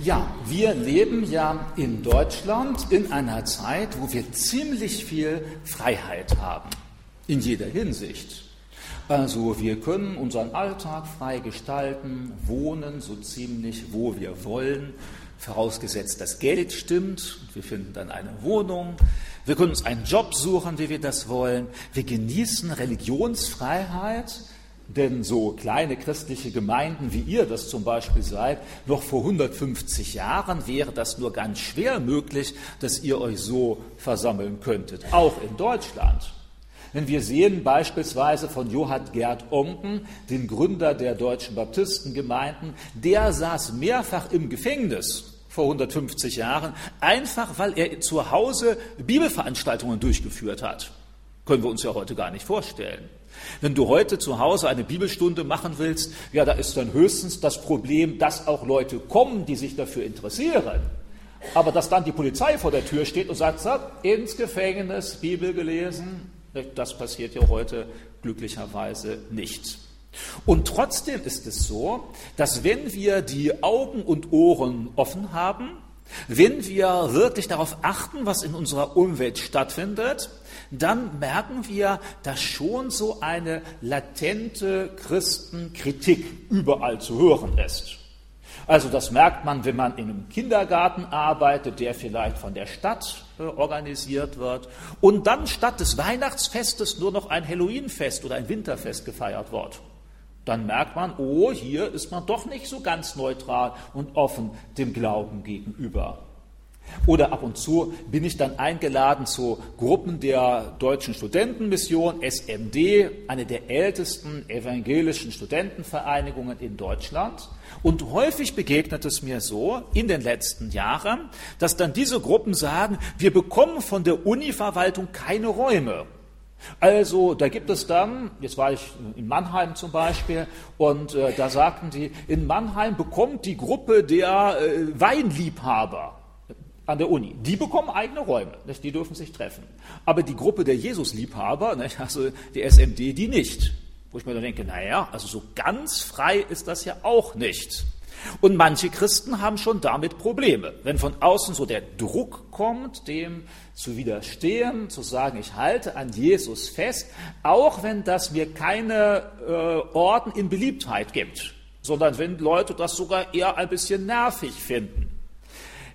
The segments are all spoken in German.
Ja, wir leben ja in Deutschland in einer Zeit, wo wir ziemlich viel Freiheit haben, in jeder Hinsicht. Also wir können unseren Alltag frei gestalten, wohnen so ziemlich, wo wir wollen, vorausgesetzt das Geld stimmt wir finden dann eine Wohnung. Wir können uns einen Job suchen, wie wir das wollen. Wir genießen Religionsfreiheit denn so kleine christliche Gemeinden wie ihr das zum Beispiel seid, noch vor 150 Jahren wäre das nur ganz schwer möglich, dass ihr euch so versammeln könntet, auch in Deutschland. Wenn wir sehen beispielsweise von Johann Gerd Onken, den Gründer der deutschen Baptistengemeinden, der saß mehrfach im Gefängnis vor 150 Jahren, einfach weil er zu Hause Bibelveranstaltungen durchgeführt hat. Können wir uns ja heute gar nicht vorstellen. Wenn du heute zu Hause eine Bibelstunde machen willst, ja, da ist dann höchstens das Problem, dass auch Leute kommen, die sich dafür interessieren. Aber dass dann die Polizei vor der Tür steht und sagt, so, ins Gefängnis, Bibel gelesen, das passiert ja heute glücklicherweise nicht. Und trotzdem ist es so, dass wenn wir die Augen und Ohren offen haben, wenn wir wirklich darauf achten, was in unserer Umwelt stattfindet, dann merken wir, dass schon so eine latente Christenkritik überall zu hören ist. Also das merkt man, wenn man in einem Kindergarten arbeitet, der vielleicht von der Stadt äh, organisiert wird und dann statt des Weihnachtsfestes nur noch ein Halloweenfest oder ein Winterfest gefeiert wird. Dann merkt man, oh, hier ist man doch nicht so ganz neutral und offen dem Glauben gegenüber. Oder ab und zu bin ich dann eingeladen zu Gruppen der Deutschen Studentenmission, SMD, eine der ältesten evangelischen Studentenvereinigungen in Deutschland. Und häufig begegnet es mir so in den letzten Jahren, dass dann diese Gruppen sagen, wir bekommen von der Uni-Verwaltung keine Räume. Also da gibt es dann, jetzt war ich in Mannheim zum Beispiel, und äh, da sagten die, in Mannheim bekommt die Gruppe der äh, Weinliebhaber an der Uni. Die bekommen eigene Räume, nicht? die dürfen sich treffen. Aber die Gruppe der Jesusliebhaber, nicht? also die SMD, die nicht. Wo ich mir dann denke, naja, also so ganz frei ist das ja auch nicht. Und manche Christen haben schon damit Probleme. Wenn von außen so der Druck kommt, dem zu widerstehen, zu sagen, ich halte an Jesus fest, auch wenn das mir keine äh, Orden in Beliebtheit gibt, sondern wenn Leute das sogar eher ein bisschen nervig finden.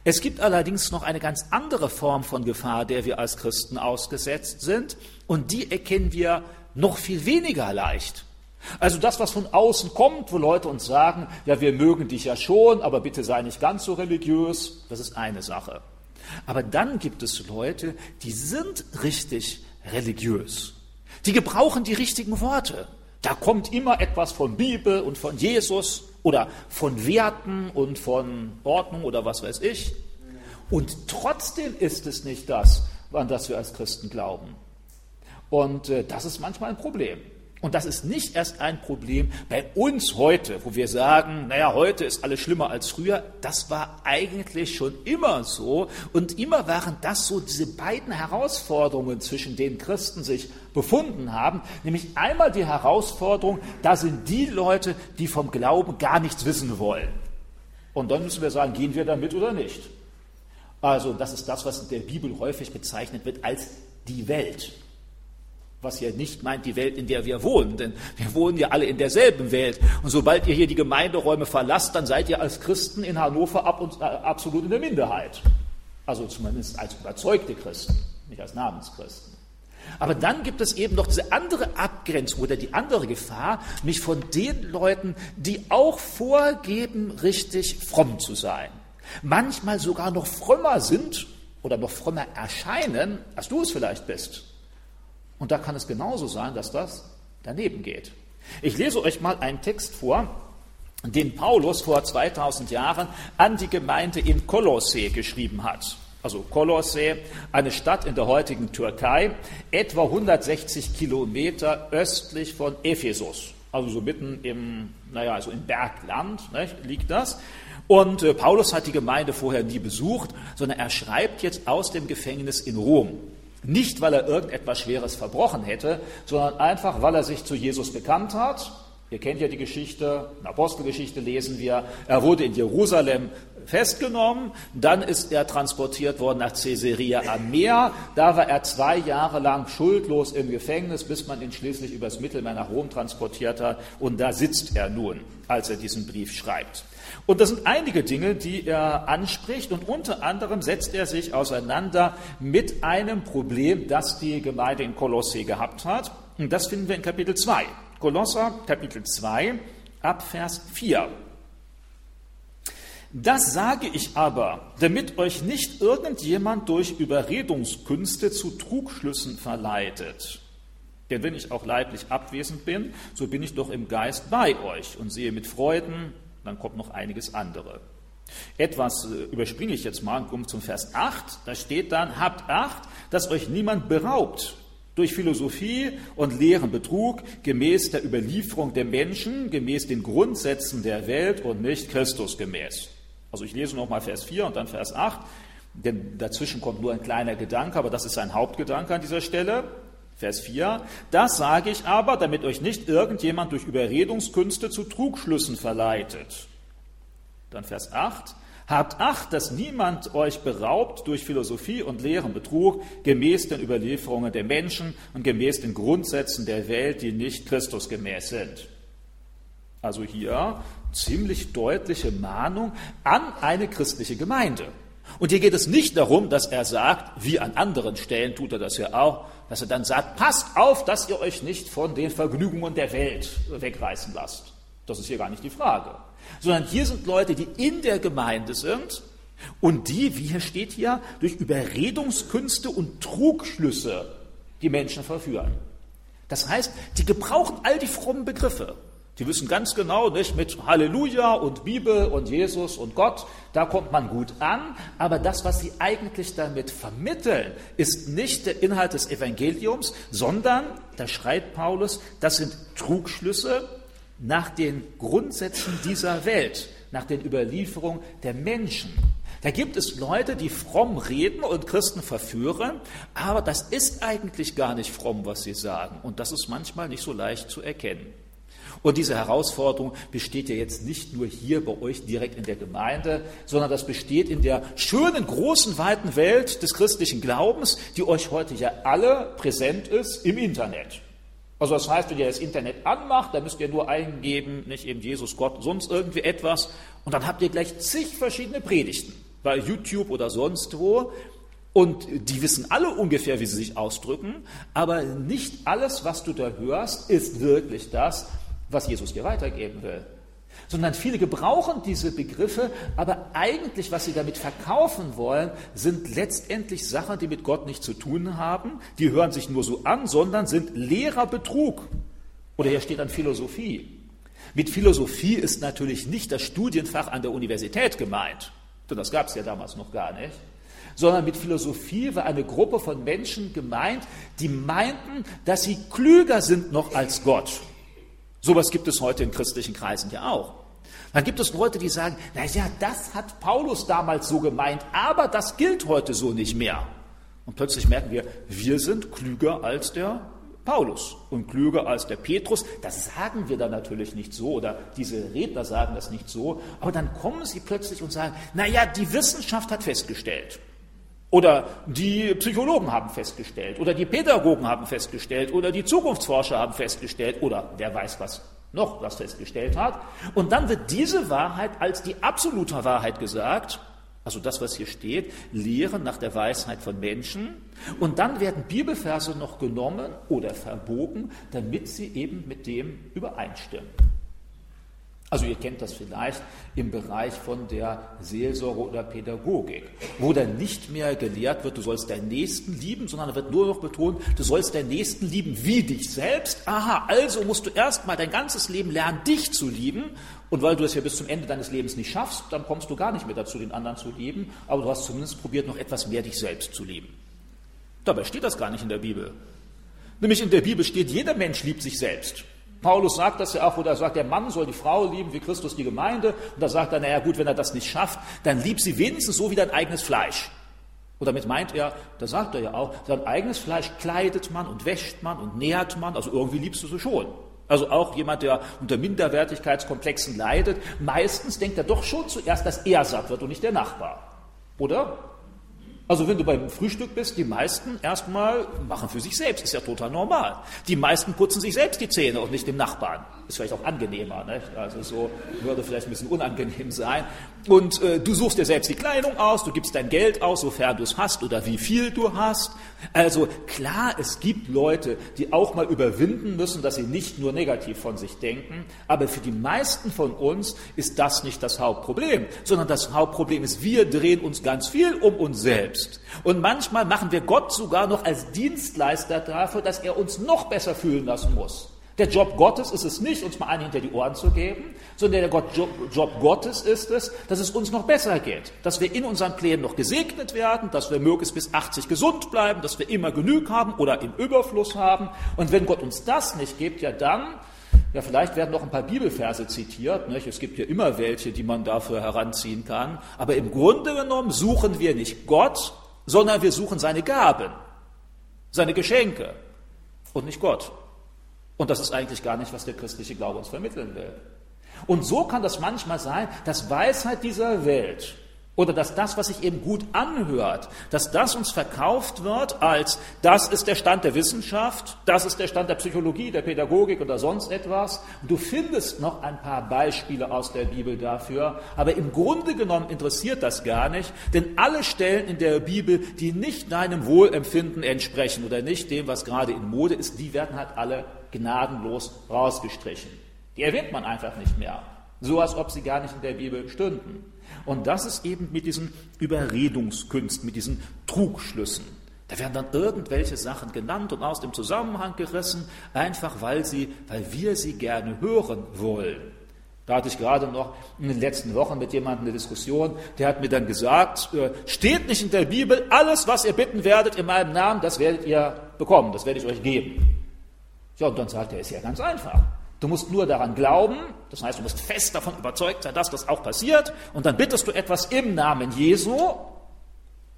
Es gibt allerdings noch eine ganz andere Form von Gefahr, der wir als Christen ausgesetzt sind, und die erkennen wir noch viel weniger leicht. Also das, was von außen kommt, wo Leute uns sagen, ja, wir mögen dich ja schon, aber bitte sei nicht ganz so religiös, das ist eine Sache. Aber dann gibt es Leute, die sind richtig religiös. Die gebrauchen die richtigen Worte. Da kommt immer etwas von Bibel und von Jesus oder von Werten und von Ordnung oder was weiß ich. Und trotzdem ist es nicht das, an das wir als Christen glauben. Und äh, das ist manchmal ein Problem. Und das ist nicht erst ein Problem bei uns heute, wo wir sagen, naja, heute ist alles schlimmer als früher. Das war eigentlich schon immer so. Und immer waren das so diese beiden Herausforderungen, zwischen denen Christen sich befunden haben. Nämlich einmal die Herausforderung, da sind die Leute, die vom Glauben gar nichts wissen wollen. Und dann müssen wir sagen, gehen wir damit oder nicht? Also das ist das, was in der Bibel häufig bezeichnet wird als die Welt. Was ja nicht meint die Welt, in der wir wohnen, denn wir wohnen ja alle in derselben Welt. Und sobald ihr hier die Gemeinderäume verlasst, dann seid ihr als Christen in Hannover ab und, äh, absolut in der Minderheit. Also zumindest als überzeugte Christen, nicht als Namenschristen. Aber dann gibt es eben noch diese andere Abgrenzung oder die andere Gefahr, mich von den Leuten, die auch vorgeben, richtig fromm zu sein, manchmal sogar noch frömmer sind oder noch frömmer erscheinen, als du es vielleicht bist. Und da kann es genauso sein, dass das daneben geht. Ich lese euch mal einen Text vor, den Paulus vor 2000 Jahren an die Gemeinde in Kolosse geschrieben hat. Also Kolosse, eine Stadt in der heutigen Türkei, etwa 160 Kilometer östlich von Ephesus. Also so mitten im, naja, also im Bergland ne, liegt das. Und äh, Paulus hat die Gemeinde vorher nie besucht, sondern er schreibt jetzt aus dem Gefängnis in Rom. Nicht, weil er irgendetwas Schweres verbrochen hätte, sondern einfach, weil er sich zu Jesus bekannt hat. Ihr kennt ja die Geschichte, in der Apostelgeschichte lesen wir, er wurde in Jerusalem festgenommen, dann ist er transportiert worden nach Caesarea am Meer, da war er zwei Jahre lang schuldlos im Gefängnis, bis man ihn schließlich übers Mittelmeer nach Rom transportiert hat und da sitzt er nun, als er diesen Brief schreibt. Und das sind einige Dinge, die er anspricht und unter anderem setzt er sich auseinander mit einem Problem, das die Gemeinde in Kolosse gehabt hat. Und das finden wir in Kapitel 2. Kolosser, Kapitel 2, ab Vers 4. Das sage ich aber, damit euch nicht irgendjemand durch Überredungskünste zu Trugschlüssen verleitet. Denn wenn ich auch leiblich abwesend bin, so bin ich doch im Geist bei euch und sehe mit Freuden, dann kommt noch einiges andere. Etwas äh, überspringe ich jetzt mal und komme zum Vers 8. Da steht dann, habt Acht, dass euch niemand beraubt durch Philosophie und leeren Betrug, gemäß der Überlieferung der Menschen, gemäß den Grundsätzen der Welt und nicht Christus gemäß. Also ich lese nochmal Vers 4 und dann Vers 8, denn dazwischen kommt nur ein kleiner Gedanke, aber das ist ein Hauptgedanke an dieser Stelle. Vers 4, das sage ich aber, damit euch nicht irgendjemand durch Überredungskünste zu Trugschlüssen verleitet. Dann Vers 8, habt Acht, dass niemand euch beraubt durch Philosophie und leeren Betrug, gemäß den Überlieferungen der Menschen und gemäß den Grundsätzen der Welt, die nicht Christusgemäß sind. Also hier ziemlich deutliche Mahnung an eine christliche Gemeinde. Und hier geht es nicht darum, dass er sagt, wie an anderen Stellen tut er das ja auch, dass er dann sagt, passt auf, dass ihr euch nicht von den Vergnügungen der Welt wegreißen lasst. Das ist hier gar nicht die Frage. Sondern hier sind Leute, die in der Gemeinde sind und die, wie hier steht hier, durch Überredungskünste und Trugschlüsse die Menschen verführen. Das heißt, die gebrauchen all die frommen Begriffe. Die wissen ganz genau, nicht mit Halleluja und Bibel und Jesus und Gott, da kommt man gut an, aber das, was sie eigentlich damit vermitteln, ist nicht der Inhalt des Evangeliums, sondern, da schreibt Paulus, das sind Trugschlüsse nach den Grundsätzen dieser Welt, nach den Überlieferungen der Menschen. Da gibt es Leute, die fromm reden und Christen verführen, aber das ist eigentlich gar nicht fromm, was sie sagen. Und das ist manchmal nicht so leicht zu erkennen. Und diese Herausforderung besteht ja jetzt nicht nur hier bei euch direkt in der Gemeinde, sondern das besteht in der schönen, großen, weiten Welt des christlichen Glaubens, die euch heute ja alle präsent ist im Internet. Also das heißt, wenn ihr das Internet anmacht, dann müsst ihr nur eingeben, nicht eben Jesus, Gott, sonst irgendwie etwas, und dann habt ihr gleich zig verschiedene Predigten bei YouTube oder sonst wo. Und die wissen alle ungefähr, wie sie sich ausdrücken, aber nicht alles, was du da hörst, ist wirklich das, was Jesus dir weitergeben will. Sondern viele gebrauchen diese Begriffe, aber eigentlich, was sie damit verkaufen wollen, sind letztendlich Sachen, die mit Gott nichts zu tun haben, die hören sich nur so an, sondern sind leerer Betrug. Oder hier steht dann Philosophie. Mit Philosophie ist natürlich nicht das Studienfach an der Universität gemeint, denn das gab es ja damals noch gar nicht, sondern mit Philosophie war eine Gruppe von Menschen gemeint, die meinten, dass sie klüger sind noch als Gott. Sowas gibt es heute in christlichen Kreisen ja auch. Dann gibt es Leute, die sagen, na ja, das hat Paulus damals so gemeint, aber das gilt heute so nicht mehr. Und plötzlich merken wir, wir sind klüger als der Paulus und klüger als der Petrus. Das sagen wir dann natürlich nicht so oder diese Redner sagen das nicht so, aber dann kommen sie plötzlich und sagen, na ja, die Wissenschaft hat festgestellt. Oder die Psychologen haben festgestellt, oder die Pädagogen haben festgestellt, oder die Zukunftsforscher haben festgestellt, oder wer weiß was noch was festgestellt hat. Und dann wird diese Wahrheit als die absolute Wahrheit gesagt, also das, was hier steht, Lehren nach der Weisheit von Menschen. Und dann werden Bibelverse noch genommen oder verbogen, damit sie eben mit dem übereinstimmen. Also ihr kennt das vielleicht im Bereich von der Seelsorge oder Pädagogik, wo dann nicht mehr gelehrt wird, du sollst deinen Nächsten lieben, sondern wird nur noch betont, du sollst deinen Nächsten lieben wie dich selbst. Aha, also musst du erstmal dein ganzes Leben lernen, dich zu lieben. Und weil du es ja bis zum Ende deines Lebens nicht schaffst, dann kommst du gar nicht mehr dazu, den anderen zu lieben. Aber du hast zumindest probiert, noch etwas mehr dich selbst zu lieben. Dabei steht das gar nicht in der Bibel. Nämlich in der Bibel steht, jeder Mensch liebt sich selbst. Paulus sagt das ja auch, wo er sagt, der Mann soll die Frau lieben wie Christus die Gemeinde. Und da sagt er, naja gut, wenn er das nicht schafft, dann lieb sie wenigstens so wie dein eigenes Fleisch. Und damit meint er, da sagt er ja auch, sein eigenes Fleisch kleidet man und wäscht man und nährt man, also irgendwie liebst du sie schon. Also auch jemand, der unter Minderwertigkeitskomplexen leidet, meistens denkt er doch schon zuerst, dass er satt wird und nicht der Nachbar. Oder? Also wenn du beim Frühstück bist, die meisten erstmal machen für sich selbst, ist ja total normal. Die meisten putzen sich selbst die Zähne und nicht dem Nachbarn. Ist vielleicht auch angenehmer, ne? also so würde vielleicht ein bisschen unangenehm sein. Und äh, du suchst dir selbst die Kleidung aus, du gibst dein Geld aus, sofern du es hast oder wie viel du hast. Also klar, es gibt Leute, die auch mal überwinden müssen, dass sie nicht nur negativ von sich denken, aber für die meisten von uns ist das nicht das Hauptproblem, sondern das Hauptproblem ist, wir drehen uns ganz viel um uns selbst. Und manchmal machen wir Gott sogar noch als Dienstleister dafür, dass er uns noch besser fühlen lassen muss. Der Job Gottes ist es nicht, uns mal einen hinter die Ohren zu geben, sondern der Job, Job Gottes ist es, dass es uns noch besser geht, dass wir in unseren Plänen noch gesegnet werden, dass wir möglichst bis 80 gesund bleiben, dass wir immer genug haben oder im Überfluss haben. Und wenn Gott uns das nicht gibt, ja dann, ja vielleicht werden noch ein paar Bibelverse zitiert, nicht? es gibt ja immer welche, die man dafür heranziehen kann, aber im Grunde genommen suchen wir nicht Gott, sondern wir suchen seine Gaben, seine Geschenke und nicht Gott. Und das ist eigentlich gar nicht, was der christliche Glaube uns vermitteln will. Und so kann das manchmal sein, dass Weisheit dieser Welt oder dass das, was sich eben gut anhört, dass das uns verkauft wird als das ist der Stand der Wissenschaft, das ist der Stand der Psychologie, der Pädagogik oder sonst etwas. Du findest noch ein paar Beispiele aus der Bibel dafür, aber im Grunde genommen interessiert das gar nicht, denn alle Stellen in der Bibel, die nicht deinem Wohlempfinden entsprechen oder nicht dem, was gerade in Mode ist, die werden halt alle gnadenlos rausgestrichen. Die erwähnt man einfach nicht mehr. So als ob sie gar nicht in der Bibel stünden. Und das ist eben mit diesen Überredungskünsten, mit diesen Trugschlüssen. Da werden dann irgendwelche Sachen genannt und aus dem Zusammenhang gerissen, einfach weil, sie, weil wir sie gerne hören wollen. Da hatte ich gerade noch in den letzten Wochen mit jemandem eine Diskussion, der hat mir dann gesagt, äh, steht nicht in der Bibel, alles, was ihr bitten werdet in meinem Namen, das werdet ihr bekommen, das werde ich euch geben. Ja, und dann sagt er, ist ja ganz einfach. Du musst nur daran glauben, das heißt, du musst fest davon überzeugt sein, dass das auch passiert, und dann bittest du etwas im Namen Jesu,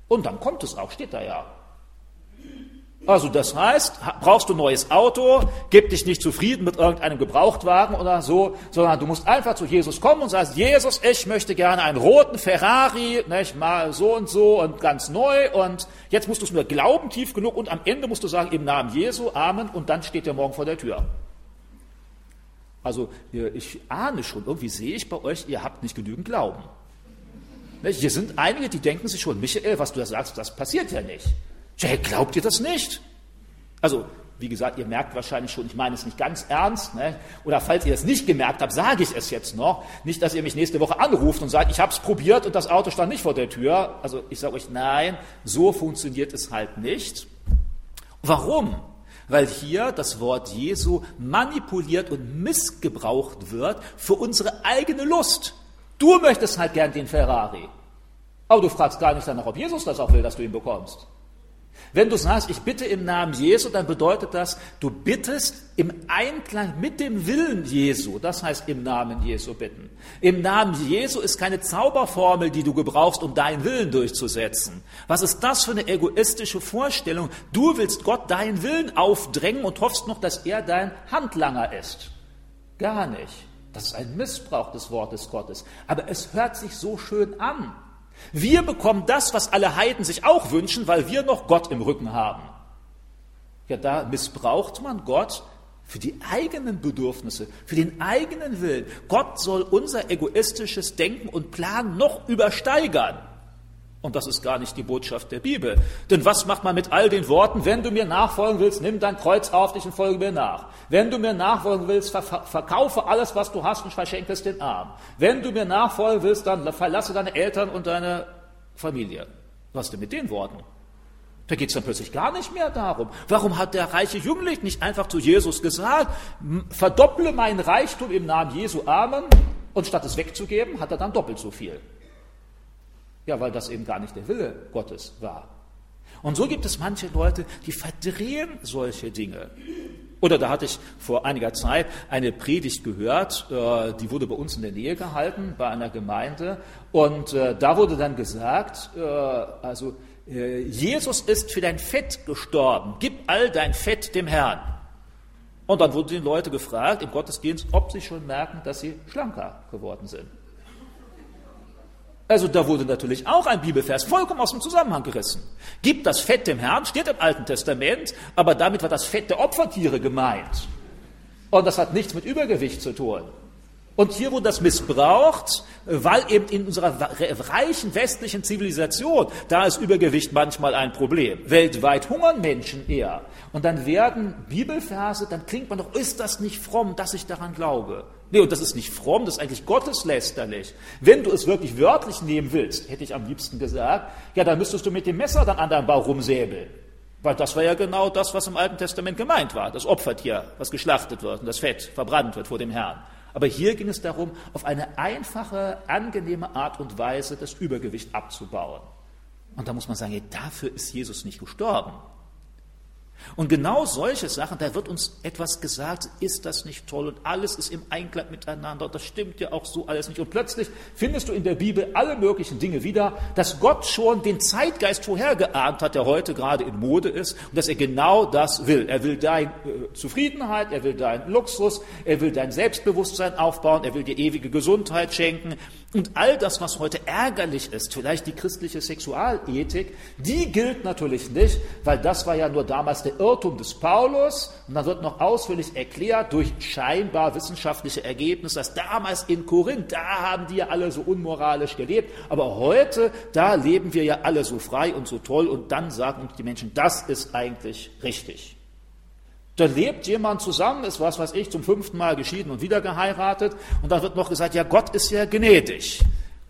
und dann kommt es auch, steht da ja. Also das heißt, brauchst du ein neues Auto, gib dich nicht zufrieden mit irgendeinem Gebrauchtwagen oder so, sondern du musst einfach zu Jesus kommen und sagst, Jesus, ich möchte gerne einen roten Ferrari, nicht mal so und so und ganz neu und jetzt musst du es nur glauben tief genug und am Ende musst du sagen, im Namen Jesu, Amen und dann steht der morgen vor der Tür. Also ich ahne schon, irgendwie sehe ich bei euch, ihr habt nicht genügend Glauben. Hier sind einige, die denken sich schon, Michael, was du da sagst, das passiert ja nicht. Hey, glaubt ihr das nicht? Also, wie gesagt, ihr merkt wahrscheinlich schon, ich meine es nicht ganz ernst. Ne? Oder falls ihr es nicht gemerkt habt, sage ich es jetzt noch. Nicht, dass ihr mich nächste Woche anruft und sagt, ich habe es probiert und das Auto stand nicht vor der Tür. Also ich sage euch, nein, so funktioniert es halt nicht. Warum? Weil hier das Wort Jesu manipuliert und missgebraucht wird für unsere eigene Lust. Du möchtest halt gern den Ferrari. Aber du fragst gar nicht danach, ob Jesus das auch will, dass du ihn bekommst. Wenn du sagst, ich bitte im Namen Jesu, dann bedeutet das, du bittest im Einklang mit dem Willen Jesu. Das heißt im Namen Jesu bitten. Im Namen Jesu ist keine Zauberformel, die du gebrauchst, um deinen Willen durchzusetzen. Was ist das für eine egoistische Vorstellung? Du willst Gott deinen Willen aufdrängen und hoffst noch, dass er dein Handlanger ist. Gar nicht. Das ist ein Missbrauch des Wortes Gottes. Aber es hört sich so schön an. Wir bekommen das, was alle Heiden sich auch wünschen, weil wir noch Gott im Rücken haben. Ja, da missbraucht man Gott für die eigenen Bedürfnisse, für den eigenen Willen. Gott soll unser egoistisches Denken und Plan noch übersteigern. Und das ist gar nicht die Botschaft der Bibel. Denn was macht man mit all den Worten, wenn du mir nachfolgen willst, nimm dein Kreuz auf dich und folge mir nach. Wenn du mir nachfolgen willst, ver verkaufe alles, was du hast und verschenke es den Armen. Wenn du mir nachfolgen willst, dann verlasse deine Eltern und deine Familie. Was denn mit den Worten? Da geht es dann plötzlich gar nicht mehr darum. Warum hat der reiche Jüngling nicht einfach zu Jesus gesagt, verdopple mein Reichtum im Namen Jesu, Amen, und statt es wegzugeben, hat er dann doppelt so viel. Ja, weil das eben gar nicht der Wille Gottes war. Und so gibt es manche Leute, die verdrehen solche Dinge. Oder da hatte ich vor einiger Zeit eine Predigt gehört, äh, die wurde bei uns in der Nähe gehalten, bei einer Gemeinde. Und äh, da wurde dann gesagt, äh, also Jesus ist für dein Fett gestorben, gib all dein Fett dem Herrn. Und dann wurden die Leute gefragt im Gottesdienst, ob sie schon merken, dass sie schlanker geworden sind. Also da wurde natürlich auch ein Bibelvers vollkommen aus dem Zusammenhang gerissen. Gibt das Fett dem Herrn, steht im Alten Testament, aber damit war das Fett der Opfertiere gemeint. Und das hat nichts mit Übergewicht zu tun. Und hier wurde das missbraucht, weil eben in unserer reichen westlichen Zivilisation, da ist Übergewicht manchmal ein Problem. Weltweit hungern Menschen eher. Und dann werden Bibelverse, dann klingt man doch, ist das nicht fromm, dass ich daran glaube? Nee, und das ist nicht fromm, das ist eigentlich gotteslästerlich. Wenn du es wirklich wörtlich nehmen willst, hätte ich am liebsten gesagt, ja, dann müsstest du mit dem Messer dann an deinem Bauch rumsäbeln. Weil das war ja genau das, was im Alten Testament gemeint war. Das Opfertier, was geschlachtet wird und das Fett verbrannt wird vor dem Herrn. Aber hier ging es darum, auf eine einfache, angenehme Art und Weise das Übergewicht abzubauen. Und da muss man sagen, dafür ist Jesus nicht gestorben. Und genau solche Sachen, da wird uns etwas gesagt, ist das nicht toll und alles ist im Einklang miteinander und das stimmt ja auch so alles nicht. Und plötzlich findest du in der Bibel alle möglichen Dinge wieder, dass Gott schon den Zeitgeist vorhergeahnt hat, der heute gerade in Mode ist und dass er genau das will. Er will deine äh, Zufriedenheit, er will deinen Luxus, er will dein Selbstbewusstsein aufbauen, er will dir ewige Gesundheit schenken, und all das, was heute ärgerlich ist, vielleicht die christliche Sexualethik, die gilt natürlich nicht, weil das war ja nur damals der Irrtum des Paulus. Und dann wird noch ausführlich erklärt durch scheinbar wissenschaftliche Ergebnisse, dass damals in Korinth, da haben die ja alle so unmoralisch gelebt. Aber heute, da leben wir ja alle so frei und so toll. Und dann sagen uns die Menschen, das ist eigentlich richtig. Da lebt jemand zusammen, ist was weiß ich, zum fünften Mal geschieden und wieder geheiratet und dann wird noch gesagt, ja, Gott ist ja gnädig.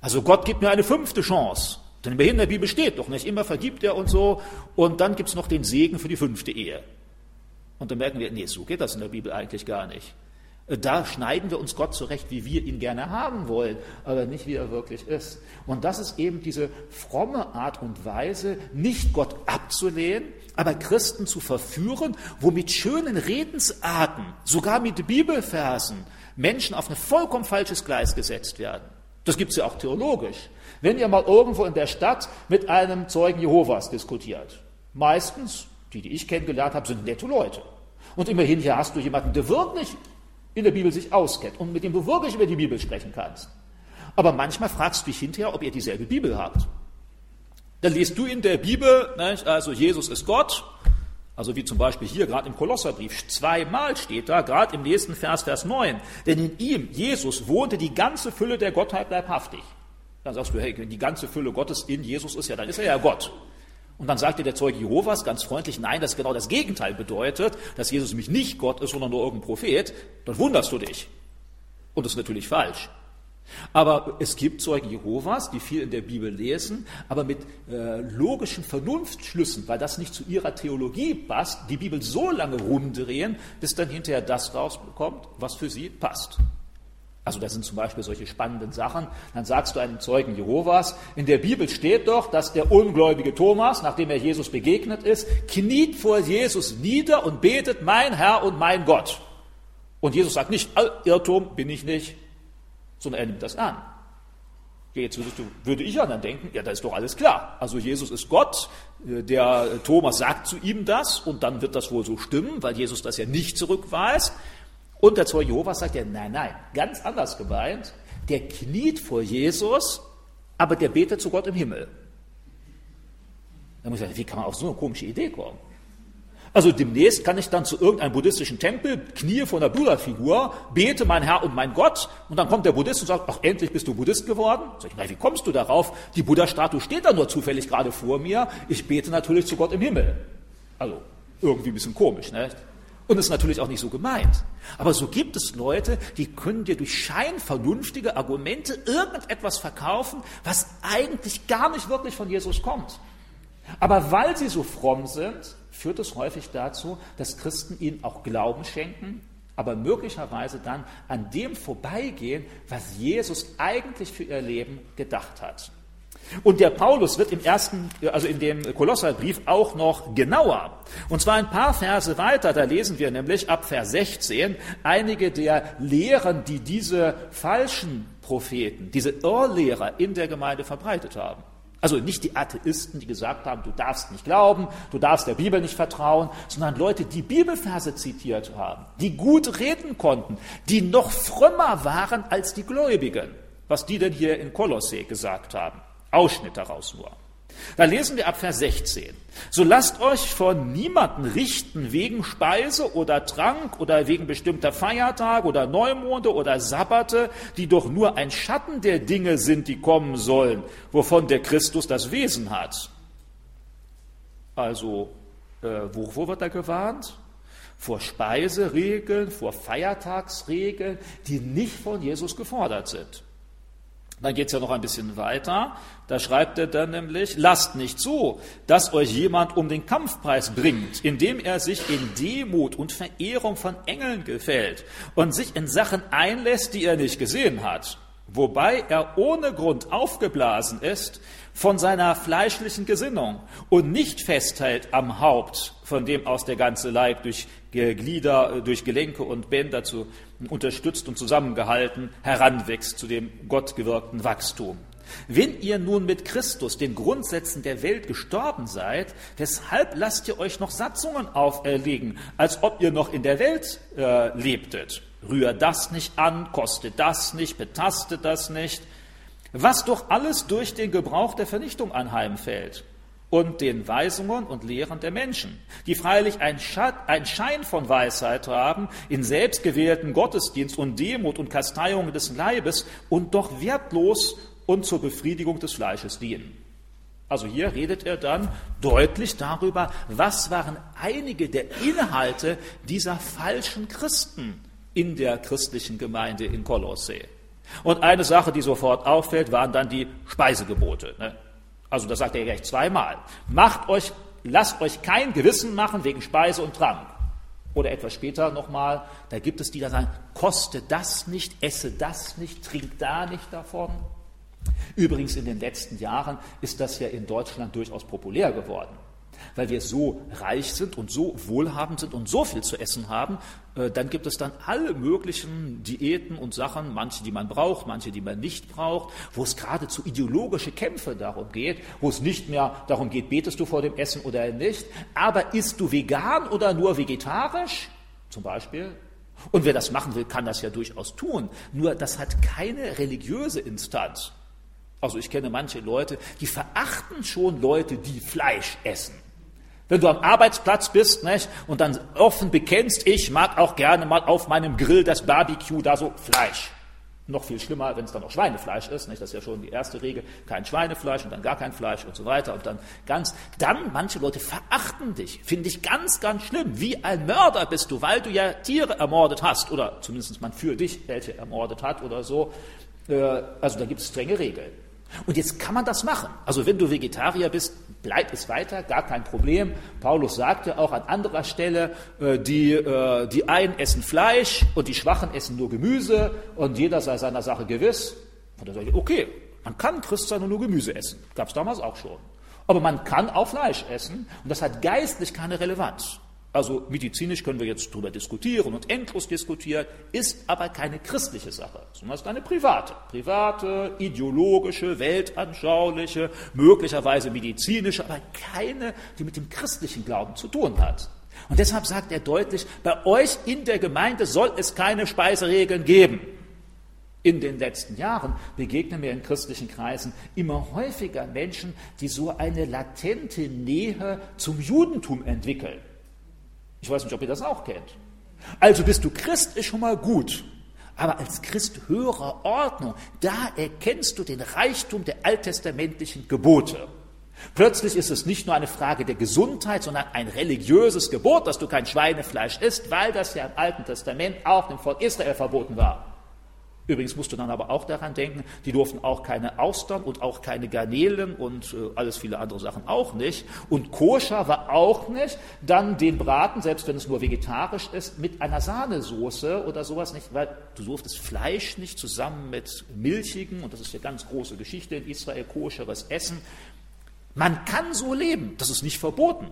Also Gott gibt mir eine fünfte Chance. Denn in der Bibel steht doch nicht, immer vergibt er und so und dann gibt es noch den Segen für die fünfte Ehe. Und dann merken wir, nee, so geht das in der Bibel eigentlich gar nicht. Da schneiden wir uns Gott zurecht, wie wir ihn gerne haben wollen, aber nicht wie er wirklich ist. Und das ist eben diese fromme Art und Weise, nicht Gott abzulehnen, aber Christen zu verführen, wo mit schönen Redensarten, sogar mit Bibelversen, Menschen auf ein vollkommen falsches Gleis gesetzt werden. Das gibt es ja auch theologisch. Wenn ihr mal irgendwo in der Stadt mit einem Zeugen Jehovas diskutiert, meistens, die, die ich kennengelernt habe, sind nette Leute. Und immerhin hier hast du jemanden, der wirklich in der Bibel sich auskennt und mit dem du wirklich über die Bibel sprechen kannst. Aber manchmal fragst du dich hinterher, ob ihr dieselbe Bibel habt. Dann liest du in der Bibel, also Jesus ist Gott, also wie zum Beispiel hier gerade im Kolosserbrief, zweimal steht da, gerade im nächsten Vers, Vers 9, denn in ihm, Jesus, wohnte die ganze Fülle der Gottheit leibhaftig. Dann sagst du, hey, die ganze Fülle Gottes in Jesus ist ja, dann ist er ja Gott. Und dann sagte der Zeuge Jehovas ganz freundlich, nein, das genau das Gegenteil bedeutet, dass Jesus nämlich nicht Gott ist, sondern nur irgendein Prophet. Dann wunderst du dich. Und das ist natürlich falsch. Aber es gibt Zeugen Jehovas, die viel in der Bibel lesen, aber mit äh, logischen Vernunftschlüssen, weil das nicht zu ihrer Theologie passt, die Bibel so lange rumdrehen, bis dann hinterher das rauskommt, was für sie passt. Also da sind zum Beispiel solche spannenden Sachen. Dann sagst du einem Zeugen Jehovas, in der Bibel steht doch, dass der ungläubige Thomas, nachdem er Jesus begegnet ist, kniet vor Jesus nieder und betet, mein Herr und mein Gott. Und Jesus sagt nicht, Irrtum bin ich nicht, sondern er nimmt das an. Jetzt würdest du, würde ich ja dann denken, ja, da ist doch alles klar. Also Jesus ist Gott, der Thomas sagt zu ihm das und dann wird das wohl so stimmen, weil Jesus das ja nicht zurückweist. Und der Zeuge Jehovas sagt ja, nein, nein, ganz anders gemeint. Der kniet vor Jesus, aber der betet zu Gott im Himmel. Da muss ich sagen, wie kann man auf so eine komische Idee kommen? Also demnächst kann ich dann zu irgendeinem buddhistischen Tempel, knie vor einer Buddha-Figur, bete mein Herr und mein Gott, und dann kommt der Buddhist und sagt, ach, endlich bist du Buddhist geworden. Sag ich, na, wie kommst du darauf? Die Buddha-Statue steht da nur zufällig gerade vor mir, ich bete natürlich zu Gott im Himmel. Also, irgendwie ein bisschen komisch, ne? Und ist natürlich auch nicht so gemeint. Aber so gibt es Leute, die können dir durch scheinvernünftige Argumente irgendetwas verkaufen, was eigentlich gar nicht wirklich von Jesus kommt. Aber weil sie so fromm sind, führt es häufig dazu, dass Christen ihnen auch Glauben schenken, aber möglicherweise dann an dem vorbeigehen, was Jesus eigentlich für ihr Leben gedacht hat. Und der Paulus wird im ersten, also in dem Kolosserbrief auch noch genauer. Und zwar ein paar Verse weiter, da lesen wir nämlich ab Vers 16 einige der Lehren, die diese falschen Propheten, diese Irrlehrer in der Gemeinde verbreitet haben. Also nicht die Atheisten, die gesagt haben, du darfst nicht glauben, du darfst der Bibel nicht vertrauen, sondern Leute, die Bibelverse zitiert haben, die gut reden konnten, die noch frömmer waren als die Gläubigen. Was die denn hier in Kolossee gesagt haben. Ausschnitt daraus nur. Da lesen wir ab Vers 16. So lasst euch von niemanden richten wegen Speise oder Trank oder wegen bestimmter Feiertage oder Neumonde oder Sabbate, die doch nur ein Schatten der Dinge sind, die kommen sollen, wovon der Christus das Wesen hat. Also, äh, wovor wird da gewarnt? Vor Speiseregeln, vor Feiertagsregeln, die nicht von Jesus gefordert sind. Dann geht es ja noch ein bisschen weiter. Da schreibt er dann nämlich, lasst nicht zu, dass euch jemand um den Kampfpreis bringt, indem er sich in Demut und Verehrung von Engeln gefällt und sich in Sachen einlässt, die er nicht gesehen hat, wobei er ohne Grund aufgeblasen ist von seiner fleischlichen Gesinnung und nicht festhält am Haupt, von dem aus der ganze Leib durch Glieder, durch Gelenke und Bänder zu unterstützt und zusammengehalten heranwächst zu dem gottgewirkten Wachstum. Wenn ihr nun mit Christus den Grundsätzen der Welt gestorben seid, weshalb lasst ihr euch noch Satzungen auferlegen, als ob ihr noch in der Welt äh, lebtet? Rühr das nicht an, kostet das nicht, betastet das nicht, was doch alles durch den Gebrauch der Vernichtung anheimfällt und den Weisungen und Lehren der Menschen, die freilich einen Schein von Weisheit haben, in selbstgewählten Gottesdienst und Demut und Kasteiung des Leibes und doch wertlos und zur Befriedigung des Fleisches dienen. Also hier redet er dann deutlich darüber, was waren einige der Inhalte dieser falschen Christen in der christlichen Gemeinde in Kolosse. Und eine Sache, die sofort auffällt, waren dann die Speisegebote. Ne? Also das sagt er gleich zweimal. Macht euch, lasst euch kein Gewissen machen wegen Speise und Trank. Oder etwas später nochmal, da gibt es die, die sagen, koste das nicht, esse das nicht, trink da nicht davon. Übrigens in den letzten Jahren ist das ja in Deutschland durchaus populär geworden weil wir so reich sind und so wohlhabend sind und so viel zu essen haben, äh, dann gibt es dann alle möglichen Diäten und Sachen, manche, die man braucht, manche, die man nicht braucht, wo es geradezu ideologische Kämpfe darum geht, wo es nicht mehr darum geht, betest du vor dem Essen oder nicht, aber isst du vegan oder nur vegetarisch, zum Beispiel, und wer das machen will, kann das ja durchaus tun. Nur das hat keine religiöse Instanz. Also ich kenne manche Leute, die verachten schon Leute, die Fleisch essen. Wenn du am Arbeitsplatz bist nicht, und dann offen bekennst, ich mag auch gerne mal auf meinem Grill das Barbecue, da so Fleisch. Noch viel schlimmer, wenn es dann noch Schweinefleisch ist, nicht? das ist ja schon die erste Regel, kein Schweinefleisch und dann gar kein Fleisch und so weiter und dann ganz, dann manche Leute verachten dich, finde ich ganz, ganz schlimm, wie ein Mörder bist du, weil du ja Tiere ermordet hast oder zumindest man für dich welche ermordet hat oder so. Äh, also da gibt es strenge Regeln. Und jetzt kann man das machen. Also wenn du Vegetarier bist, bleib es weiter, gar kein Problem. Paulus sagte auch an anderer Stelle, äh, die, äh, die einen essen Fleisch und die Schwachen essen nur Gemüse und jeder sei seiner Sache gewiss. Und dann sage ich, okay, man kann Christ sein und nur Gemüse essen. Gab es damals auch schon. Aber man kann auch Fleisch essen und das hat geistlich keine Relevanz. Also medizinisch können wir jetzt darüber diskutieren und endlos diskutieren, ist aber keine christliche Sache, sondern ist eine private. Private, ideologische, weltanschauliche, möglicherweise medizinische, aber keine, die mit dem christlichen Glauben zu tun hat. Und deshalb sagt er deutlich, bei euch in der Gemeinde soll es keine Speiseregeln geben. In den letzten Jahren begegnen mir in christlichen Kreisen immer häufiger Menschen, die so eine latente Nähe zum Judentum entwickeln. Ich weiß nicht, ob ihr das auch kennt. Also bist du Christ, ist schon mal gut. Aber als Christ höherer Ordnung, da erkennst du den Reichtum der alttestamentlichen Gebote. Plötzlich ist es nicht nur eine Frage der Gesundheit, sondern ein religiöses Gebot, dass du kein Schweinefleisch isst, weil das ja im Alten Testament auch dem Volk Israel verboten war. Übrigens musst du dann aber auch daran denken, die durften auch keine Austern und auch keine Garnelen und äh, alles viele andere Sachen auch nicht. Und koscher war auch nicht dann den Braten, selbst wenn es nur vegetarisch ist, mit einer Sahnesoße oder sowas nicht, weil du durftest Fleisch nicht zusammen mit milchigen, und das ist ja ganz große Geschichte in Israel, koscheres Essen. Man kann so leben, das ist nicht verboten.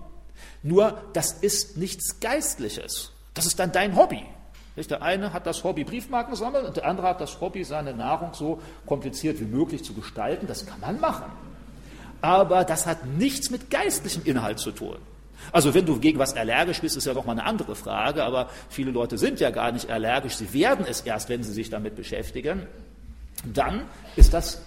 Nur das ist nichts Geistliches. Das ist dann dein Hobby. Der eine hat das Hobby Briefmarken sammeln und der andere hat das Hobby, seine Nahrung so kompliziert wie möglich zu gestalten. Das kann man machen. aber das hat nichts mit geistlichem Inhalt zu tun. Also wenn du gegen was allergisch bist, ist ja doch mal eine andere Frage, aber viele Leute sind ja gar nicht allergisch, sie werden es erst, wenn sie sich damit beschäftigen. Dann ist das,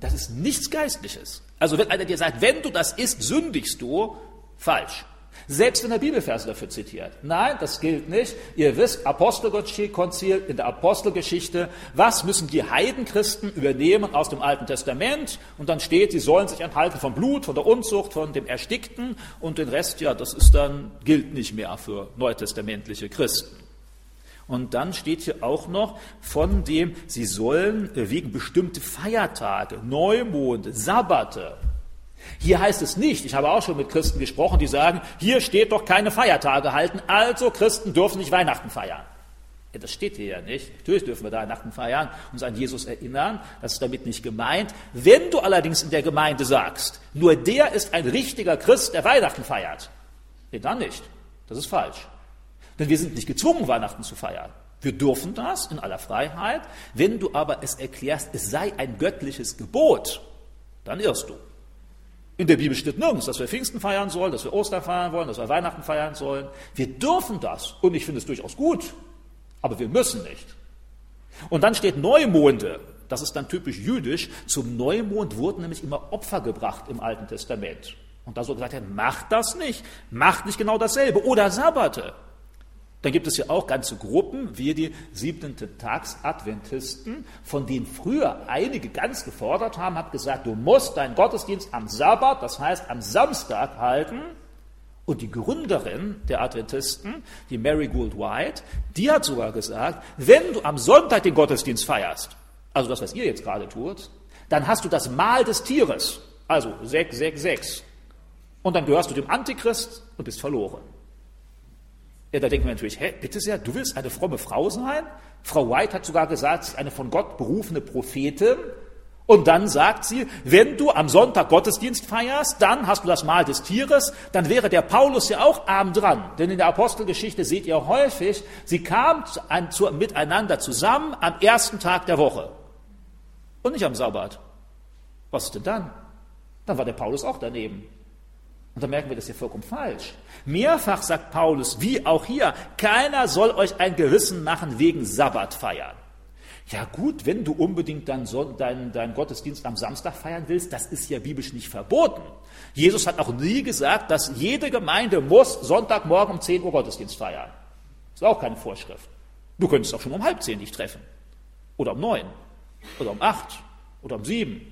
das ist nichts Geistliches. Also wenn einer dir sagt, wenn du das isst, sündigst du, falsch. Selbst wenn er Bibelverse dafür zitiert. Nein, das gilt nicht. Ihr wisst, Apostelkonzil in der Apostelgeschichte, was müssen die Heidenchristen übernehmen aus dem Alten Testament? Und dann steht, sie sollen sich enthalten vom Blut, von der Unzucht, von dem Erstickten und den Rest, ja, das ist dann, gilt nicht mehr für neutestamentliche Christen. Und dann steht hier auch noch von dem, sie sollen wegen bestimmte Feiertage, Neumonde, Sabbate, hier heißt es nicht, ich habe auch schon mit Christen gesprochen, die sagen, hier steht doch keine Feiertage halten, also Christen dürfen nicht Weihnachten feiern. Ja, das steht hier ja nicht. Natürlich dürfen wir Weihnachten feiern, uns an Jesus erinnern. Das ist damit nicht gemeint. Wenn du allerdings in der Gemeinde sagst, nur der ist ein richtiger Christ, der Weihnachten feiert, nee, dann nicht. Das ist falsch. Denn wir sind nicht gezwungen, Weihnachten zu feiern. Wir dürfen das in aller Freiheit. Wenn du aber es erklärst, es sei ein göttliches Gebot, dann irrst du. In der Bibel steht nirgends, dass wir Pfingsten feiern sollen, dass wir Ostern feiern wollen, dass wir Weihnachten feiern sollen. Wir dürfen das und ich finde es durchaus gut, aber wir müssen nicht. Und dann steht Neumonde, das ist dann typisch jüdisch. Zum Neumond wurden nämlich immer Opfer gebracht im Alten Testament. Und da so gesagt, macht das nicht, macht nicht genau dasselbe. Oder Sabbate. Dann gibt es ja auch ganze Gruppen, wie die siebten Tags-Adventisten, von denen früher einige ganz gefordert haben, hat gesagt, du musst deinen Gottesdienst am Sabbat, das heißt am Samstag halten. Und die Gründerin der Adventisten, die Mary Gould White, die hat sogar gesagt, wenn du am Sonntag den Gottesdienst feierst, also das, was ihr jetzt gerade tut, dann hast du das Mahl des Tieres, also 666. Und dann gehörst du dem Antichrist und bist verloren. Ja, da denken wir natürlich, hä, bitte sehr, du willst eine fromme Frau sein? Frau White hat sogar gesagt, sie ist eine von Gott berufene Prophetin. Und dann sagt sie, wenn du am Sonntag Gottesdienst feierst, dann hast du das Mahl des Tieres, dann wäre der Paulus ja auch arm dran. Denn in der Apostelgeschichte seht ihr häufig, sie kamen miteinander zusammen am ersten Tag der Woche. Und nicht am Sabbat. Was ist denn dann? Dann war der Paulus auch daneben. Und da merken wir, das ist ja vollkommen falsch. Mehrfach sagt Paulus, wie auch hier, keiner soll euch ein Gewissen machen wegen Sabbatfeiern. Ja gut, wenn du unbedingt deinen, deinen, deinen Gottesdienst am Samstag feiern willst, das ist ja biblisch nicht verboten. Jesus hat auch nie gesagt, dass jede Gemeinde muss Sonntagmorgen um 10 Uhr Gottesdienst feiern. Das ist auch keine Vorschrift. Du könntest auch schon um halb zehn dich treffen. Oder um neun. Oder um acht. Oder um sieben.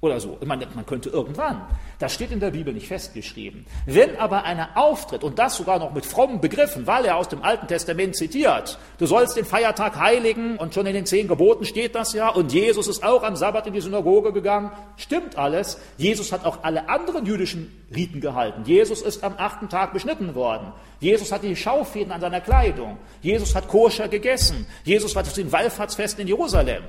Oder so. Man, man könnte irgendwann. Das steht in der Bibel nicht festgeschrieben. Wenn aber einer auftritt, und das sogar noch mit frommen Begriffen, weil er aus dem Alten Testament zitiert, du sollst den Feiertag heiligen, und schon in den zehn Geboten steht das ja, und Jesus ist auch am Sabbat in die Synagoge gegangen, stimmt alles. Jesus hat auch alle anderen jüdischen Riten gehalten. Jesus ist am achten Tag beschnitten worden. Jesus hat die Schaufäden an seiner Kleidung. Jesus hat koscher gegessen. Jesus war zu den Wallfahrtsfesten in Jerusalem.